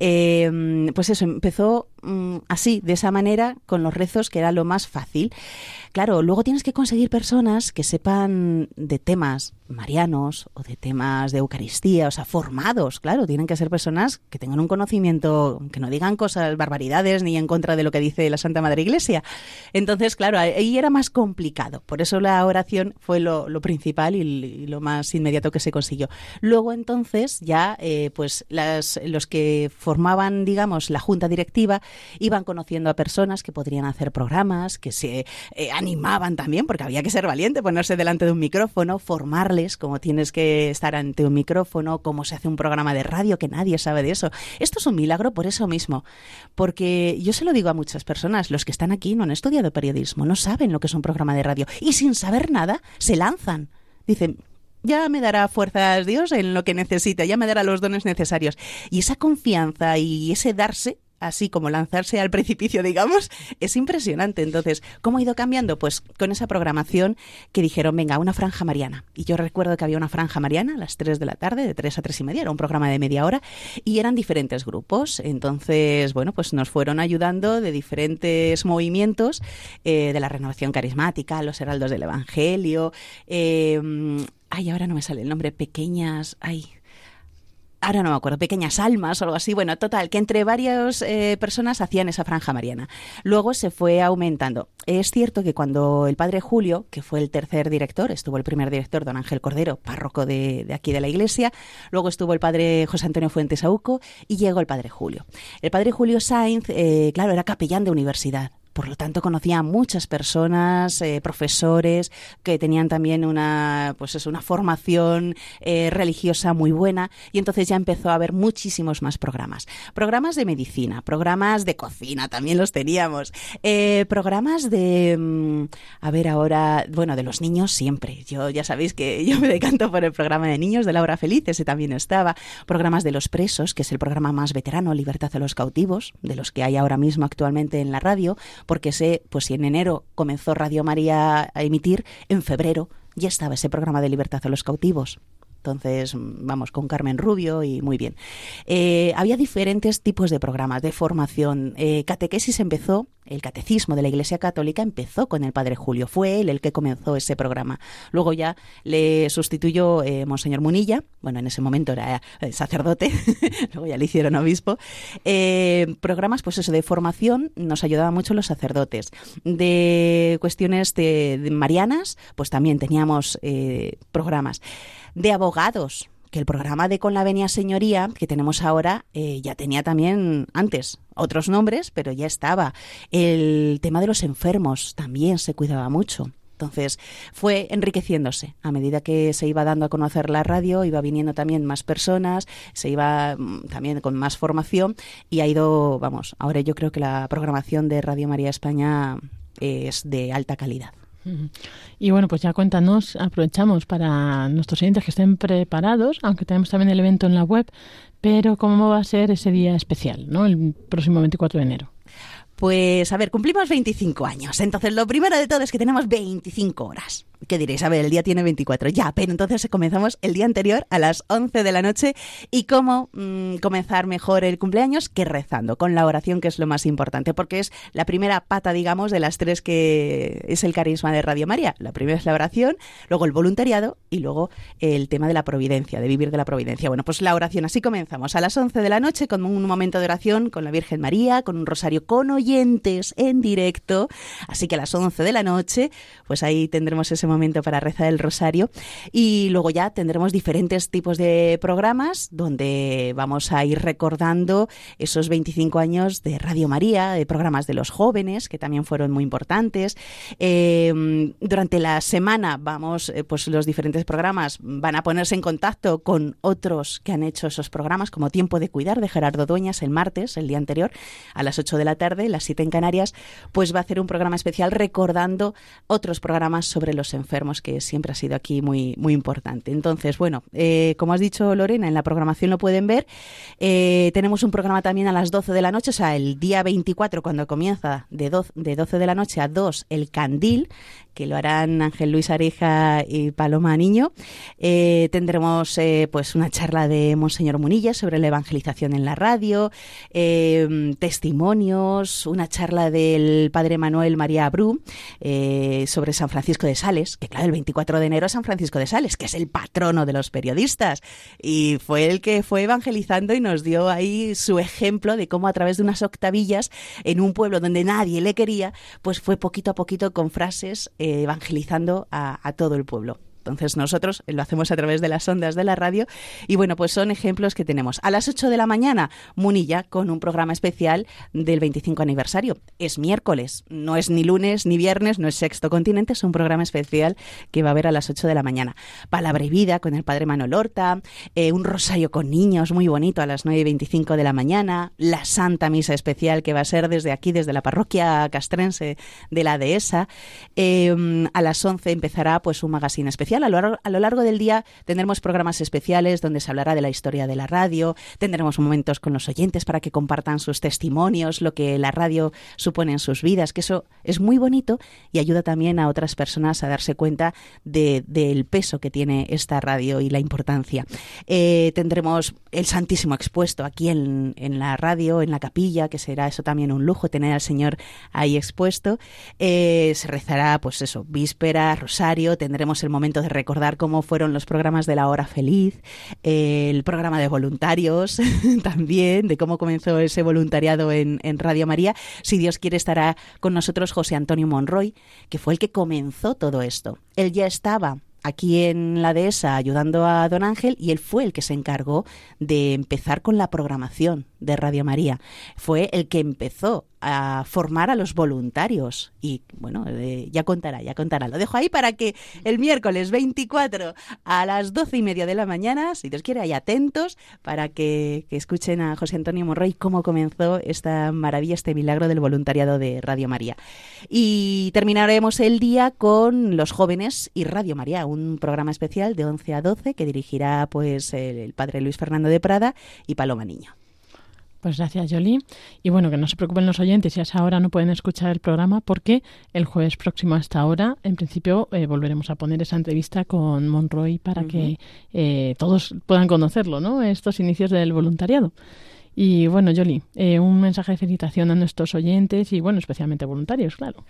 Eh, pues eso, empezó mm, así, de esa manera, con los rezos, que era lo más fácil. Claro, luego tienes que conseguir personas que sepan de temas marianos o de temas de Eucaristía, o sea, formados, claro, tienen que ser personas que tengan un conocimiento, que no digan cosas, barbaridades, ni en contra de lo que dice la Santa Madre Iglesia. Entonces, claro, ahí era más complicado. Por eso la oración fue lo, principal y, lo más inmediato que se consiguió. Luego, entonces, ya, eh, pues, las, los que formaban, digamos, la junta directiva, iban conociendo a personas que podrían hacer programas, que se eh, animaban también, porque había que ser valiente, ponerse delante de un micrófono, cómo tienes que estar ante un micrófono, cómo se hace un programa de radio, que nadie sabe de eso. Esto es un milagro por eso mismo, porque yo se lo digo a muchas personas, los que están aquí no han estudiado periodismo, no saben lo que es un programa de radio y sin saber nada se lanzan. Dicen, ya me dará fuerzas Dios en lo que necesite, ya me dará los dones necesarios. Y esa confianza y ese darse así como lanzarse al precipicio, digamos, es impresionante. Entonces, ¿cómo ha ido cambiando? Pues con esa programación que dijeron, venga, una franja mariana. Y yo recuerdo que había una franja mariana a las 3 de la tarde, de 3 a 3 y media, era un programa de media hora, y eran diferentes grupos. Entonces, bueno, pues nos fueron ayudando de diferentes movimientos, eh, de la renovación carismática, los heraldos del Evangelio, eh, ay, ahora no me sale el nombre, pequeñas, ay, ahora no me acuerdo, pequeñas almas o algo así. Bueno, total, que entre varias eh, personas hacían esa franja mariana. Luego se fue aumentando. Es cierto que cuando el padre Julio, que fue el tercer director, estuvo el primer director, don Ángel Cordero, párroco de, aquí de la iglesia, luego estuvo el padre José Antonio Fuentes Auco y llegó el padre Julio. El padre Julio Sainz, eh, claro, era capellán de universidad. Por lo tanto, conocía a muchas personas, eh, profesores, que tenían también una, pues eso, una formación eh, religiosa muy buena. Y entonces ya empezó a haber muchísimos más programas. Programas de medicina, programas de cocina, también los teníamos. Eh, programas de, mm, a ver ahora, bueno, de los niños siempre. Yo ya sabéis que yo me decanto por el programa de niños de la hora feliz, ese también estaba. Programas de los presos, que es el programa más veterano, Libertad a los cautivos, de los que hay ahora mismo actualmente en la radio porque sé, pues si en enero comenzó Radio María a emitir, en febrero ya estaba ese programa de libertad a los cautivos. Entonces, vamos, con Carmen Rubio y muy bien. Eh, había diferentes tipos de programas de formación. Eh, catequesis empezó, el catecismo de la Iglesia Católica empezó con el Padre Julio. Fue él el que comenzó ese programa. Luego ya le sustituyó eh, Monseñor Munilla. Bueno, en ese momento era sacerdote. Luego ya le hicieron obispo. Programas, pues eso, de formación nos ayudaban mucho los sacerdotes. De cuestiones de, de marianas, pues también teníamos programas de abogados, que el programa de Con la Venia Señoría que tenemos ahora eh, ya tenía también antes otros nombres, pero ya estaba. El tema de los enfermos también se cuidaba mucho. Entonces fue enriqueciéndose a medida que se iba dando a conocer la radio, iba viniendo también más personas, se iba mm, también con más formación y ha ido, vamos, ahora yo creo que la programación de Radio María España es de alta calidad. Y bueno, pues ya cuéntanos, aprovechamos para nuestros oyentes que estén preparados, aunque tenemos también el evento en la web, pero cómo va a ser ese día especial, ¿no? El próximo 24 de enero. Pues a ver, cumplimos 25 años. Entonces, lo primero de todo es que tenemos 25 horas. ¿Qué diréis? A ver, el día tiene 24. Ya, pero entonces comenzamos el día anterior a las 11 de la noche. ¿Y cómo mm, comenzar mejor el cumpleaños? Que rezando, con la oración, que es lo más importante, porque es la primera pata, digamos, de las tres que es el carisma de Radio María. La primera es la oración, luego el voluntariado y luego el tema de la providencia, de vivir de la providencia. Bueno, pues la oración, así comenzamos a las 11 de la noche con un momento de oración con la Virgen María, con un rosario con en directo. Así que a las 11 de la noche, pues ahí tendremos ese momento para rezar el rosario. Y luego ya tendremos diferentes tipos de programas donde vamos a ir recordando esos 25 años de Radio María, de programas de los jóvenes, que también fueron muy importantes. Eh, durante la semana vamos, eh, pues los diferentes programas van a ponerse en contacto con otros que han hecho esos programas, como Tiempo de Cuidar de Gerardo Dueñas el martes, el día anterior, a las 8 de la tarde, las 7 en Canarias, pues va a hacer un programa especial recordando otros programas sobre los enfermos, que siempre ha sido aquí muy, muy importante. Entonces, bueno, eh, como has dicho Lorena, en la programación lo pueden ver. Eh, tenemos un programa también a las 12 de la noche, o sea, el día 24, cuando comienza de 12, de 12 de la noche a 2, el Candil, que lo harán Ángel Luis Areja y Paloma Niño. Eh, tendremos eh, pues una charla de Monseñor Munilla sobre la evangelización en la radio, eh, testimonios, una charla del Padre Manuel María Abrú sobre San Francisco de Sales, que claro, el 24 de enero es San Francisco de Sales, que es el patrono de los periodistas, y fue el que fue evangelizando y nos dio ahí su ejemplo de cómo a través de unas octavillas en un pueblo donde nadie le quería, pues fue poquito a poquito con frases evangelizando a, a todo el pueblo. Entonces nosotros lo hacemos a través de las ondas de la radio y bueno, pues son ejemplos que tenemos. A las 8 de la mañana, Munilla con un programa especial del 25 aniversario. Es miércoles, no es ni lunes ni viernes, no es sexto continente, es un programa especial que va a haber a las 8 de la mañana. Palabra y vida con el padre Manuel Horta, eh, un rosario con niños muy bonito a las 9 y 25 de la mañana, la Santa Misa especial que va a ser desde aquí, desde la parroquia castrense de la dehesa. Eh, a las 11 empezará pues un magazine especial A lo, largo, del día tendremos programas especiales donde se hablará de la historia de la radio, tendremos momentos con los oyentes para que compartan sus testimonios, lo que la radio supone en sus vidas, que eso es muy bonito y ayuda también a otras personas a darse cuenta de- del peso que tiene esta radio y la importancia. Eh, tendremos el Santísimo expuesto aquí en, en la radio, en la capilla, que será eso también un lujo tener al Señor ahí expuesto. Eh, se rezará, pues eso, víspera, rosario, tendremos el momento recordar cómo fueron los programas de la hora feliz, el programa de voluntarios también, de cómo comenzó ese voluntariado en, en Radio María. Si Dios quiere, estará con nosotros José Antonio Monroy, que fue el que comenzó todo esto. Él ya estaba aquí en la dehesa ayudando a don Ángel y él fue el que se encargó de empezar con la programación de Radio María. Fue el que empezó a formar a los voluntarios y bueno, eh, ya contará, ya contará. Lo dejo ahí para que el miércoles 24 a las doce y media de la mañana, si Dios quiere, hay atentos para que, que escuchen a José Antonio Morrey cómo comenzó esta maravilla, este milagro del voluntariado de Radio María. Y terminaremos el día con los jóvenes y Radio María, un programa especial de 11 a 12 que dirigirá pues el padre Luis Fernando de Prada y Paloma Niño. Pues gracias, Yoli. Y bueno, que no se preocupen los oyentes si a esa hora no pueden escuchar el programa, porque el jueves próximo a esta hora, en principio, eh, volveremos a poner esa entrevista con Monroy para que eh, todos puedan conocerlo, ¿no? Estos inicios del voluntariado. Y bueno, Yoli, eh, un mensaje de felicitación a nuestros oyentes y, bueno, especialmente voluntarios, claro.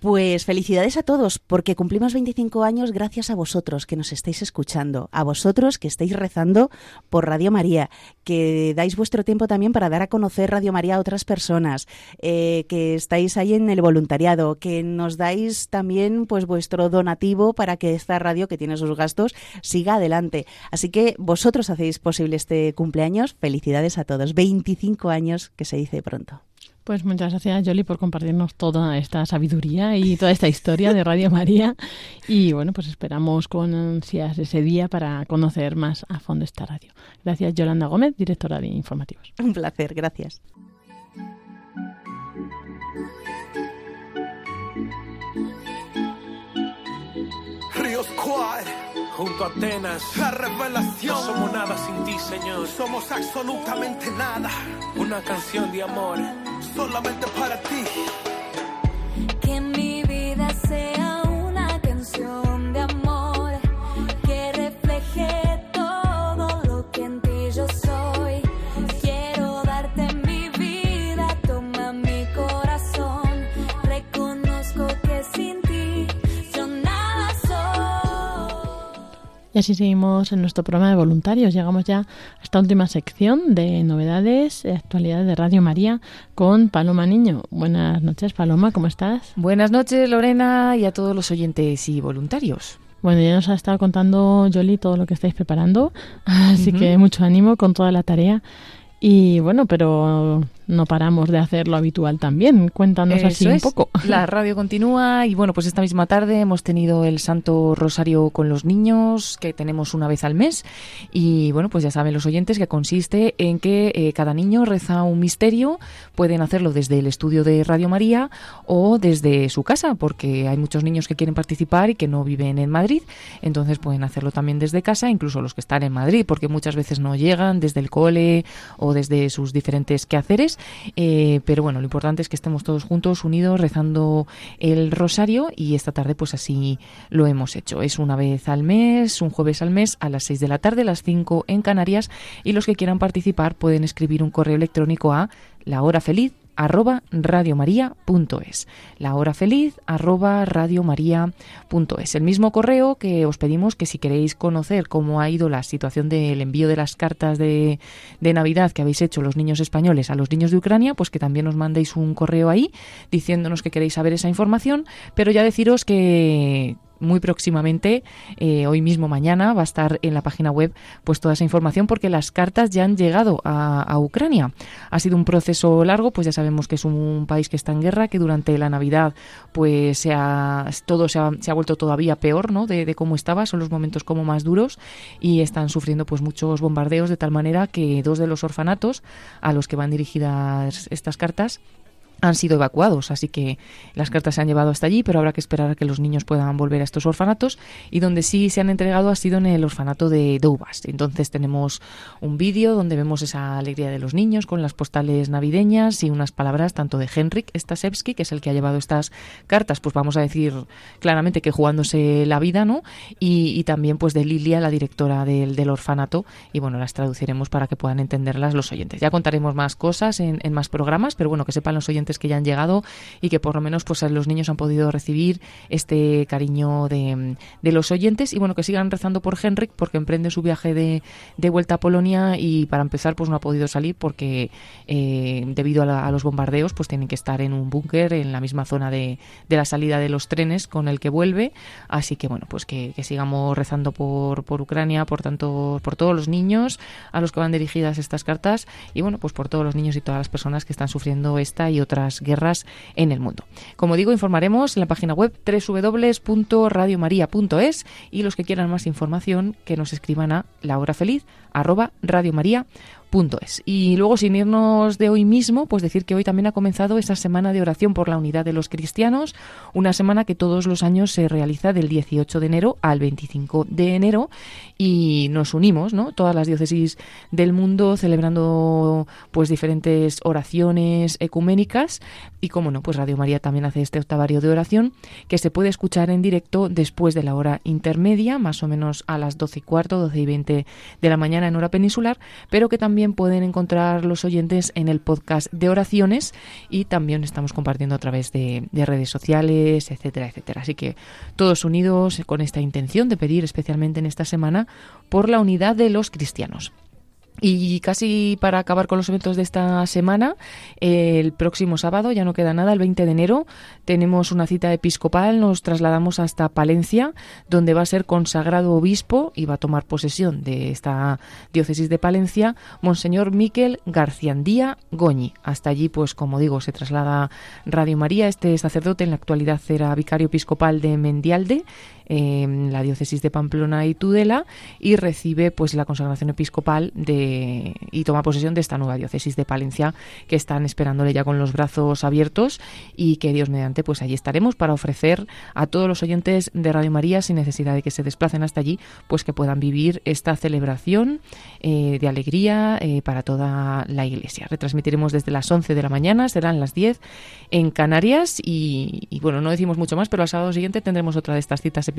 Pues felicidades a todos, porque cumplimos 25 años gracias a vosotros que nos estáis escuchando, a vosotros que estáis rezando por Radio María, que dais vuestro tiempo también para dar a conocer Radio María a otras personas, eh, que estáis ahí en el voluntariado, que nos dais también pues vuestro donativo para que esta radio, que tiene sus gastos, siga adelante. Así que vosotros hacéis posible este cumpleaños. Felicidades a todos. 25 años que se dice pronto. Pues muchas gracias, Yoli, por compartirnos toda esta sabiduría y toda esta historia de Radio María. Y bueno, pues esperamos con ansias ese día para conocer más a fondo esta radio. Gracias, Yolanda Gómez, directora de Informativos. Un placer, gracias. Ríos Quad, Junto a Atenas, la revelación. no somos nada sin ti, Señor. Somos absolutamente nada, Una canción de amor. solamente para ti. Que mi vida sea una canción de amor Y así seguimos en nuestro programa de voluntarios. Llegamos ya a esta última sección de novedades y actualidades de Radio María con Paloma Niño. Buenas noches, Paloma, ¿cómo estás? Buenas noches, Lorena, y a todos los oyentes y voluntarios. Bueno, ya nos ha estado contando Yoli todo lo que estáis preparando, así que mucho ánimo con toda la tarea. Y bueno, pero no paramos de hacer lo habitual también. Cuéntanos así un es. poco. La radio continúa y bueno, pues esta misma tarde hemos tenido el Santo Rosario con los niños que tenemos una vez al mes y bueno, pues ya saben los oyentes que consiste en que eh, cada niño reza un misterio, pueden hacerlo desde el estudio de Radio María o desde su casa, porque hay muchos niños que quieren participar y que no viven en Madrid, entonces pueden hacerlo también desde casa, incluso los que están en Madrid, porque muchas veces no llegan desde el cole o desde sus diferentes quehaceres, eh, pero bueno, lo importante es que estemos todos juntos, unidos, rezando el rosario y esta tarde pues así lo hemos hecho. Es una vez al mes, un jueves al mes a las 6 de la tarde, las 5 en Canarias y los que quieran participar pueden escribir un correo electrónico a la hora feliz arroba radiomaria.es la hora feliz arroba radiomaria.es el mismo correo que os pedimos que si queréis conocer cómo ha ido la situación del envío de las cartas de, de Navidad que habéis hecho los niños españoles a los niños de Ucrania pues que también os mandéis un correo ahí diciéndonos que queréis saber esa información pero ya deciros que muy próximamente, eh, hoy mismo mañana, va a estar en la página web pues toda esa información porque las cartas ya han llegado a, Ucrania. Ha sido un proceso largo, pues ya sabemos que es un país que está en guerra, que durante la Navidad pues se ha, todo se ha, se ha vuelto todavía peor ¿no? de, de cómo estaba, son los momentos como más duros y están sufriendo pues muchos bombardeos de tal manera que dos de los orfanatos a los que van dirigidas estas cartas han sido evacuados, así que las cartas se han llevado hasta allí, pero habrá que esperar a que los niños puedan volver a estos orfanatos y donde sí se han entregado ha sido en el orfanato de Doubas. Entonces tenemos un vídeo donde vemos esa alegría de los niños con las postales navideñas y unas palabras tanto de Henrik Stasevski, que es el que ha llevado estas cartas, pues vamos a decir claramente que jugándose la vida, ¿no? Y, también pues de Lilia, la directora del, orfanato, y bueno, las traduciremos para que puedan entenderlas los oyentes. Ya contaremos más cosas en más programas, pero bueno, que sepan los oyentes que ya han llegado y que por lo menos pues los niños han podido recibir este cariño de, de los oyentes. Y bueno que sigan rezando por Henrik porque emprende su viaje de, de vuelta a Polonia y para empezar pues no ha podido salir porque eh, debido a, la- a los bombardeos pues tienen que estar en un búnker en la misma zona de, de la salida de los trenes con el que vuelve. Así que bueno pues que, sigamos rezando por, por Ucrania por tanto por todos los niños a los que van dirigidas estas cartas y bueno pues por todos los niños y todas las personas que están sufriendo esta y otras guerras en el mundo. Como digo, informaremos en la página web www.radiomaria.es y los que quieran más información que nos escriban a lahorafeliz arroba radiomaria.es. Y luego, sin irnos de hoy mismo, pues decir que hoy también ha comenzado esa semana de oración por la unidad de los cristianos, una semana que todos los años se realiza del 18 de enero al 25 de enero y nos unimos, ¿no? Todas las diócesis del mundo celebrando pues diferentes oraciones ecuménicas y como no, pues Radio María también hace este octavario de oración que se puede escuchar en directo después de la hora intermedia, más o menos a las 12 y cuarto, 12 y 20 de la mañana en hora peninsular, pero que también pueden encontrar los oyentes en el podcast de oraciones y también estamos compartiendo a través de, de redes sociales, etcétera, etcétera. Así que todos unidos con esta intención de pedir especialmente en esta semana por la unidad de los cristianos. Y casi para acabar con los eventos de esta semana, el próximo sábado, ya no queda nada, el 20 de enero, tenemos una cita episcopal, nos trasladamos hasta Palencia, donde va a ser consagrado obispo y va a tomar posesión de esta diócesis de Palencia, Monseñor Miquel Garciandía Goñi. Hasta allí, pues como digo, se traslada Radio María, este sacerdote en la actualidad era vicario episcopal de Mendialde, en la diócesis de Pamplona y Tudela y recibe pues la consagración episcopal de y toma posesión de esta nueva diócesis de Palencia que están esperándole ya con los brazos abiertos y que Dios mediante pues allí estaremos para ofrecer a todos los oyentes de Radio María sin necesidad de que se desplacen hasta allí pues que puedan vivir esta celebración eh, de alegría eh, para toda la iglesia. Retransmitiremos desde las 11 de la mañana, serán las 10 en Canarias y, y, bueno, no decimos mucho más, pero al sábado siguiente tendremos otra de estas citas episcopales,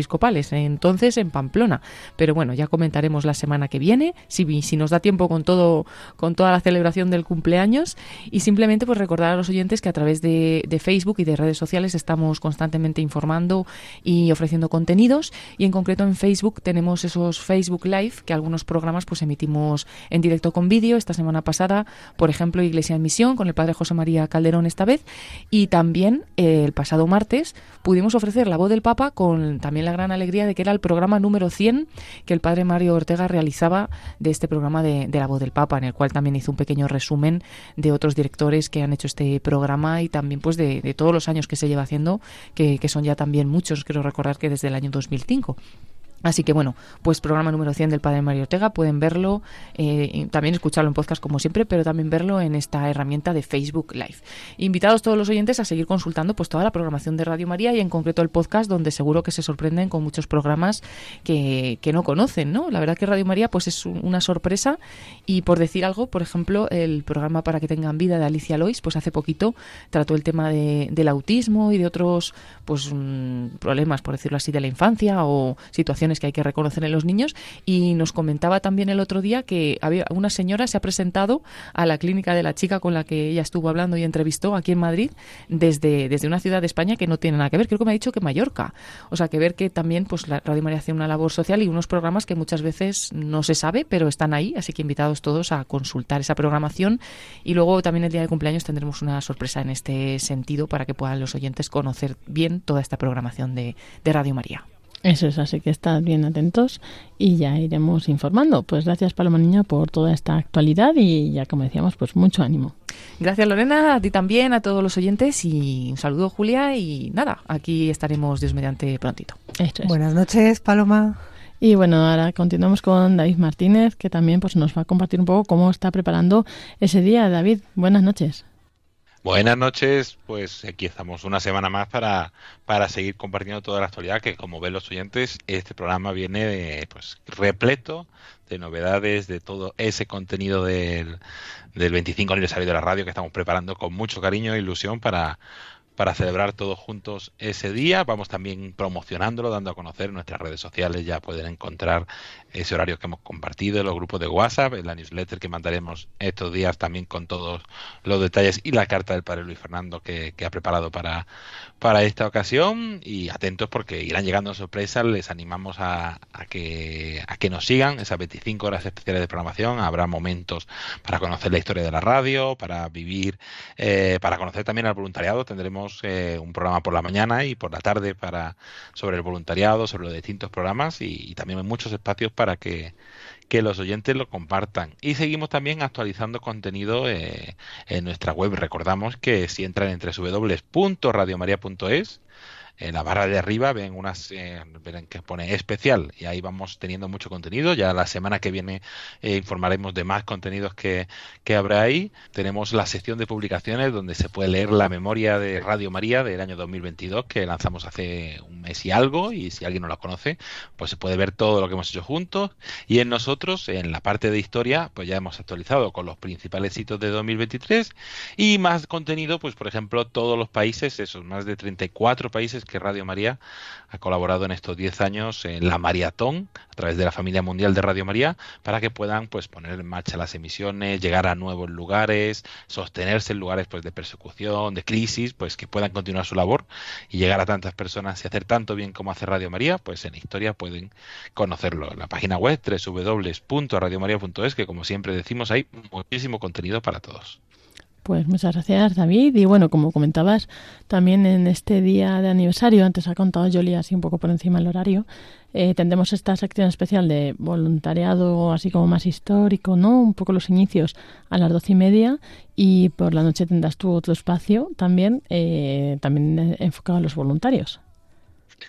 entonces en Pamplona. Pero bueno, ya comentaremos la semana que viene, si, si nos da tiempo con todo con toda la celebración del cumpleaños y simplemente pues recordar a los oyentes que a través de, de Facebook y de redes sociales estamos constantemente informando y ofreciendo contenidos y en concreto en Facebook tenemos esos Facebook Live que algunos programas pues emitimos en directo con vídeo. Esta semana pasada, por ejemplo, Iglesia en Misión con el padre José María Calderón esta vez y también eh, el pasado martes pudimos ofrecer la voz del Papa con también la gran alegría de que era el programa número 100 que el padre Mario Ortega realizaba de este programa de, la voz del Papa, en el cual también hizo un pequeño resumen de otros directores que han hecho este programa y también pues de, de todos los años que se lleva haciendo, que, que son ya también muchos, quiero recordar que desde el año 2005. Así que bueno, pues programa número 100 del Padre Mario Ortega, pueden verlo, eh, también escucharlo en podcast como siempre, pero también verlo en esta herramienta de Facebook Live. Invitados todos los oyentes a seguir consultando pues toda la programación de Radio María y en concreto el podcast, donde seguro que se sorprenden con muchos programas que, que no conocen, ¿no? La verdad que Radio María pues es un- una sorpresa y por decir algo, por ejemplo, el programa Para que tengan vida de Alicia Lois, pues hace poquito trató el tema de- del autismo y de otros pues mm, problemas, por decirlo así, de la infancia o situaciones que hay que reconocer en los niños y nos comentaba también el otro día que había una señora se ha presentado a la clínica de la chica con la que ella estuvo hablando y entrevistó aquí en Madrid desde, desde una ciudad de España que no tiene nada que ver, creo que me ha dicho que Mallorca. O sea, que ver que también pues la Radio María hace una labor social y unos programas que muchas veces no se sabe, pero están ahí, así que invitados todos a consultar esa programación y luego también el día de cumpleaños tendremos una sorpresa en este sentido para que puedan los oyentes conocer bien toda esta programación de, de Radio María. Eso es, así que estad bien atentos y ya iremos informando. Pues gracias Paloma Niña por toda esta actualidad y ya como decíamos, pues mucho ánimo. Gracias Lorena, a ti también, a todos los oyentes y un saludo Julia y nada, aquí estaremos Dios mediante prontito. Es. Buenas noches, Paloma. Y bueno, ahora continuamos con David Martínez, que también pues nos va a compartir un poco cómo está preparando ese día. David, buenas noches. Buenas noches, pues aquí estamos una semana más para, para seguir compartiendo toda la actualidad, que como ven los oyentes, este programa viene de, pues repleto de novedades, de todo ese contenido del, del 25 aniversario de la radio que estamos preparando con mucho cariño e ilusión para, para celebrar todos juntos ese día. Vamos también promocionándolo, dando a conocer nuestras redes sociales. Ya pueden encontrar ese horario que hemos compartido los grupos de WhatsApp, en la newsletter que mandaremos estos días también con todos los detalles y la carta del padre Luis Fernando que, que ha preparado para, para esta ocasión. Y atentos porque irán llegando sorpresas. Les animamos a, a, que, a que nos sigan esas 25 horas especiales de programación. Habrá momentos para conocer la historia de la radio, para vivir, eh, para conocer también al voluntariado. Tendremos eh, un programa por la mañana y por la tarde para sobre el voluntariado, sobre los distintos programas y, y también hay muchos espacios para que, que, los oyentes lo compartan. Y seguimos también actualizando contenido eh, en nuestra web. Recordamos que si entran en www.radiomaria.es en la barra de arriba ven unas eh, ven que pone especial y ahí vamos teniendo mucho contenido. Ya la semana que viene eh, informaremos de más contenidos que, que, habrá ahí. Tenemos la sección de publicaciones donde se puede leer la memoria de Radio María del año 2022 que lanzamos hace un mes y algo y si alguien no la conoce pues se puede ver todo lo que hemos hecho juntos. Y en nosotros en la parte de historia pues ya hemos actualizado con los principales hitos de 2023 y más contenido pues por ejemplo todos los países esos más de 34 países que Radio María ha colaborado en estos 10 años en la maratón a través de la familia mundial de Radio María para que puedan pues poner en marcha las emisiones, llegar a nuevos lugares, sostenerse en lugares pues de persecución, de crisis, pues que puedan continuar su labor y llegar a tantas personas y hacer tanto bien como hace Radio María, pues en historia pueden conocerlo. En la página web www.radiomaria.es que como siempre decimos hay muchísimo contenido para todos. Pues muchas gracias, David. Y bueno, como comentabas, también en este día de aniversario, antes ha contado Jolie así un poco por encima del horario, eh, tendremos esta sección especial de voluntariado, así como más histórico, ¿no? Un poco los inicios a las doce y media. Y por la noche tendrás tú otro espacio también, eh, también enfocado a los voluntarios.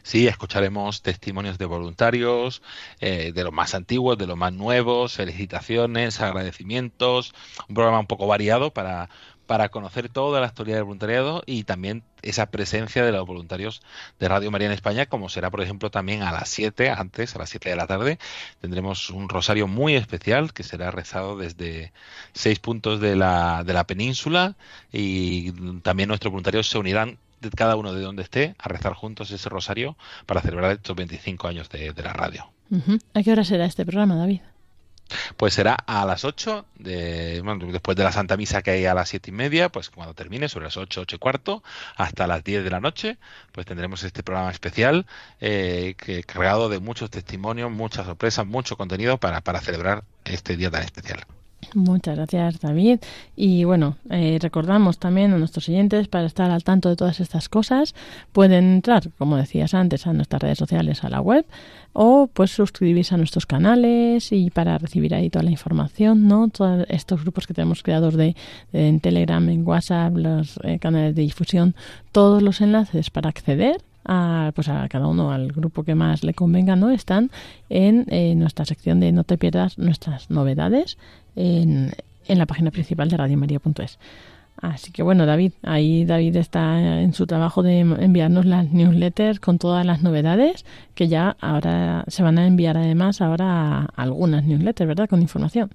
Sí, escucharemos testimonios de voluntarios, eh, de los más antiguos, de los más nuevos, felicitaciones, agradecimientos, un programa un poco variado para, para conocer toda la historia del voluntariado y también esa presencia de los voluntarios de Radio María en España, como será, por ejemplo, también a las 7, antes, a las 7 de la tarde, tendremos un rosario muy especial que será rezado desde seis puntos de la, de la península y también nuestros voluntarios se unirán de cada uno de donde esté a rezar juntos ese rosario para celebrar estos 25 años de, de la radio. Uh -huh. ¿A qué hora será este programa, David? Pues será a las 8, de, bueno, después de la Santa Misa que hay a las 7 y media, pues cuando termine, sobre las 8, 8 y cuarto, hasta las 10 de la noche, pues tendremos este programa especial eh, que, cargado de muchos testimonios, muchas sorpresas, mucho contenido para, para celebrar este día tan especial. Muchas gracias, David. Y bueno, eh, recordamos también a nuestros oyentes para estar al tanto de todas estas cosas, pueden entrar, como decías antes, a nuestras redes sociales, a la web, o pues suscribirse a nuestros canales y para recibir ahí toda la información, ¿no? Todos estos grupos que tenemos creados de, de en Telegram, en WhatsApp, los eh, canales de difusión, todos los enlaces para acceder a, pues a cada uno al grupo que más le convenga no están en eh, nuestra sección de no te pierdas nuestras novedades en, en la página principal de radiomaria.es así que bueno David ahí David está en su trabajo de enviarnos las newsletters con todas las novedades que ya ahora se van a enviar además ahora algunas newsletters verdad con información.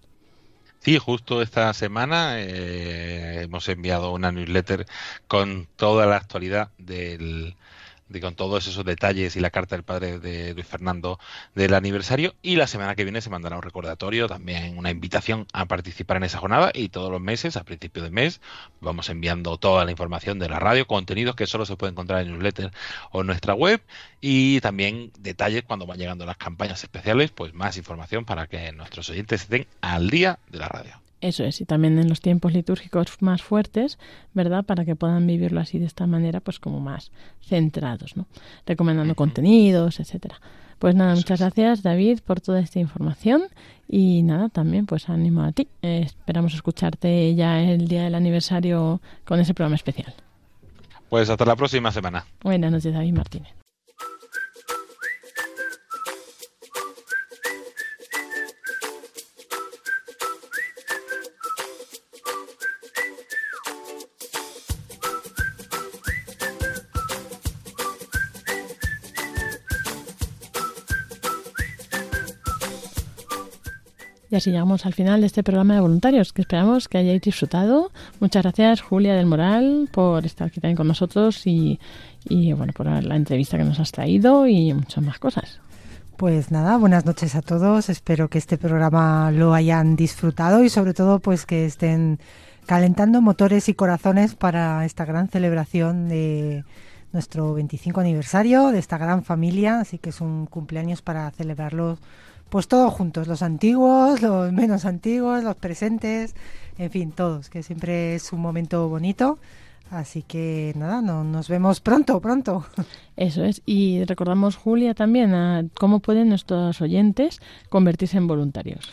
Sí, justo esta semana eh, hemos enviado una newsletter con toda la actualidad del, de, con todos esos detalles y la carta del padre de Luis Fernando del aniversario. Y la semana que viene se mandará un recordatorio, también una invitación a participar en esa jornada. Y todos los meses, a principio de mes, vamos enviando toda la información de la radio, contenidos que solo se puede encontrar en newsletter o en nuestra web. Y también detalles cuando van llegando las campañas especiales, pues más información para que nuestros oyentes estén al día de la radio. Eso es, y también en los tiempos litúrgicos más fuertes, ¿verdad? Para que puedan vivirlo así de esta manera, pues como más centrados, ¿no? Recomendando uh -huh. contenidos, etcétera. Pues nada, Eso muchas es. gracias David por toda esta información y nada, también pues ánimo a ti. Eh, esperamos escucharte ya el día del aniversario con ese programa especial. Pues hasta la próxima semana. Buenas noches, David Martínez. Y así llegamos al final de este programa de voluntarios, que esperamos que hayáis disfrutado. Muchas gracias, Julia del Moral, por estar aquí también con nosotros y, y bueno, por la entrevista que nos has traído y muchas más cosas. Pues nada, buenas noches a todos. Espero que este programa lo hayan disfrutado y sobre todo pues que estén calentando motores y corazones para esta gran celebración de nuestro 25 aniversario de esta gran familia, así que es un cumpleaños para celebrarlo pues todos juntos, los antiguos, los menos antiguos, los presentes, en fin, todos, que siempre es un momento bonito. Así que nada, no, nos vemos pronto, pronto. Eso es. Y recordamos, Julia, también a cómo pueden nuestros oyentes convertirse en voluntarios.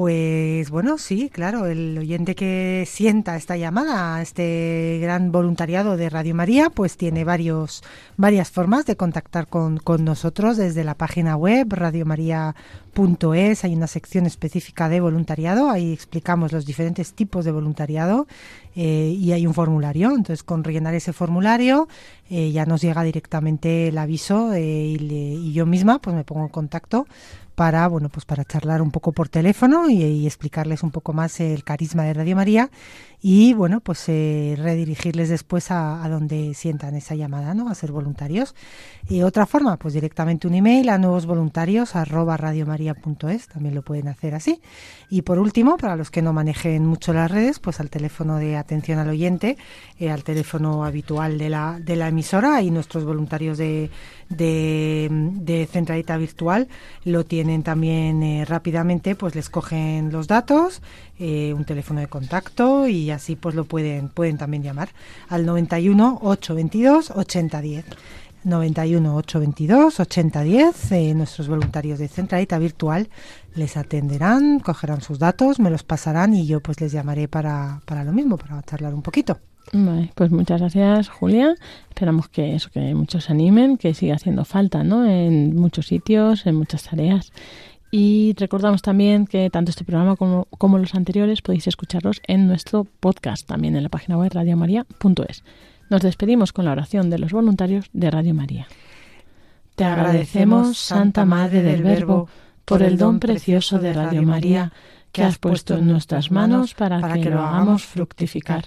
Pues bueno, sí, claro, el oyente que sienta esta llamada este gran voluntariado de Radio María, pues tiene varios, varias formas de contactar con, con nosotros desde la página web radiomaria.es, hay una sección específica de voluntariado, ahí explicamos los diferentes tipos de voluntariado eh, y hay un formulario, entonces con rellenar ese formulario eh, ya nos llega directamente el aviso eh, y, le- y yo misma pues me pongo en contacto para bueno pues para charlar un poco por teléfono y, explicarles un poco más el carisma de Radio María y bueno pues eh, redirigirles después a, donde sientan esa llamada no a ser voluntarios. Y otra forma pues directamente un email a nuevos voluntarios radiomaria.es también lo pueden hacer así. Y por último para los que no manejen mucho las redes pues al teléfono de atención al oyente eh, al teléfono habitual de la de la emisora y nuestros voluntarios de de, de centralita virtual lo tienen también eh, rápidamente pues les cogen los datos eh, un teléfono de contacto y así pues lo pueden pueden también llamar al 91 822 8010 91 822 8010 eh, nuestros voluntarios de centralita virtual les atenderán cogerán sus datos me los pasarán y yo pues les llamaré para, para lo mismo para charlar un poquito Vale, pues muchas gracias, Julia. Esperamos que eso, que muchos se animen, que siga haciendo falta, ¿no? En muchos sitios, en muchas tareas. Y recordamos también que tanto este programa como, como los anteriores podéis escucharlos en nuestro podcast, también en la página web radiomaria.es. Nos despedimos con la oración de los voluntarios de Radio María. Te agradecemos, Santa Madre del Verbo, por el don precioso de Radio María que has puesto en nuestras manos para, que, lo hagamos fructificar.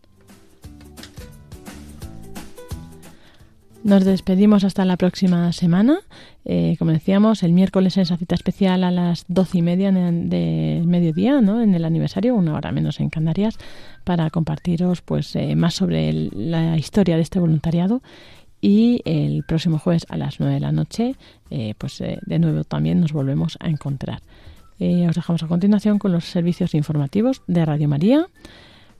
Nos despedimos hasta la próxima semana. Eh, como decíamos, el miércoles esa cita especial a las doce y media de mediodía, ¿no? en el aniversario, una hora menos en Canarias, para compartiros pues eh, más sobre el- la historia de este voluntariado. Y el próximo jueves a las nueve de la noche, eh, pues eh, de nuevo también nos volvemos a encontrar. Eh, os dejamos a continuación con los servicios informativos de Radio María.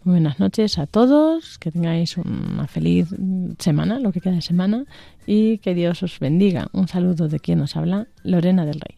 Buenas noches a todos, que tengáis una feliz semana, lo que queda de semana, y que Dios os bendiga. Un saludo de quien nos habla, Lorena del Rey.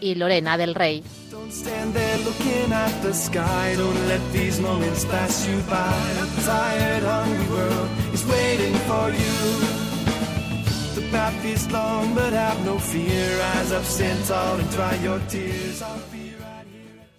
y Lorena del Rey. Path is long, but have no fear. Rise up, tall, and dry your tears.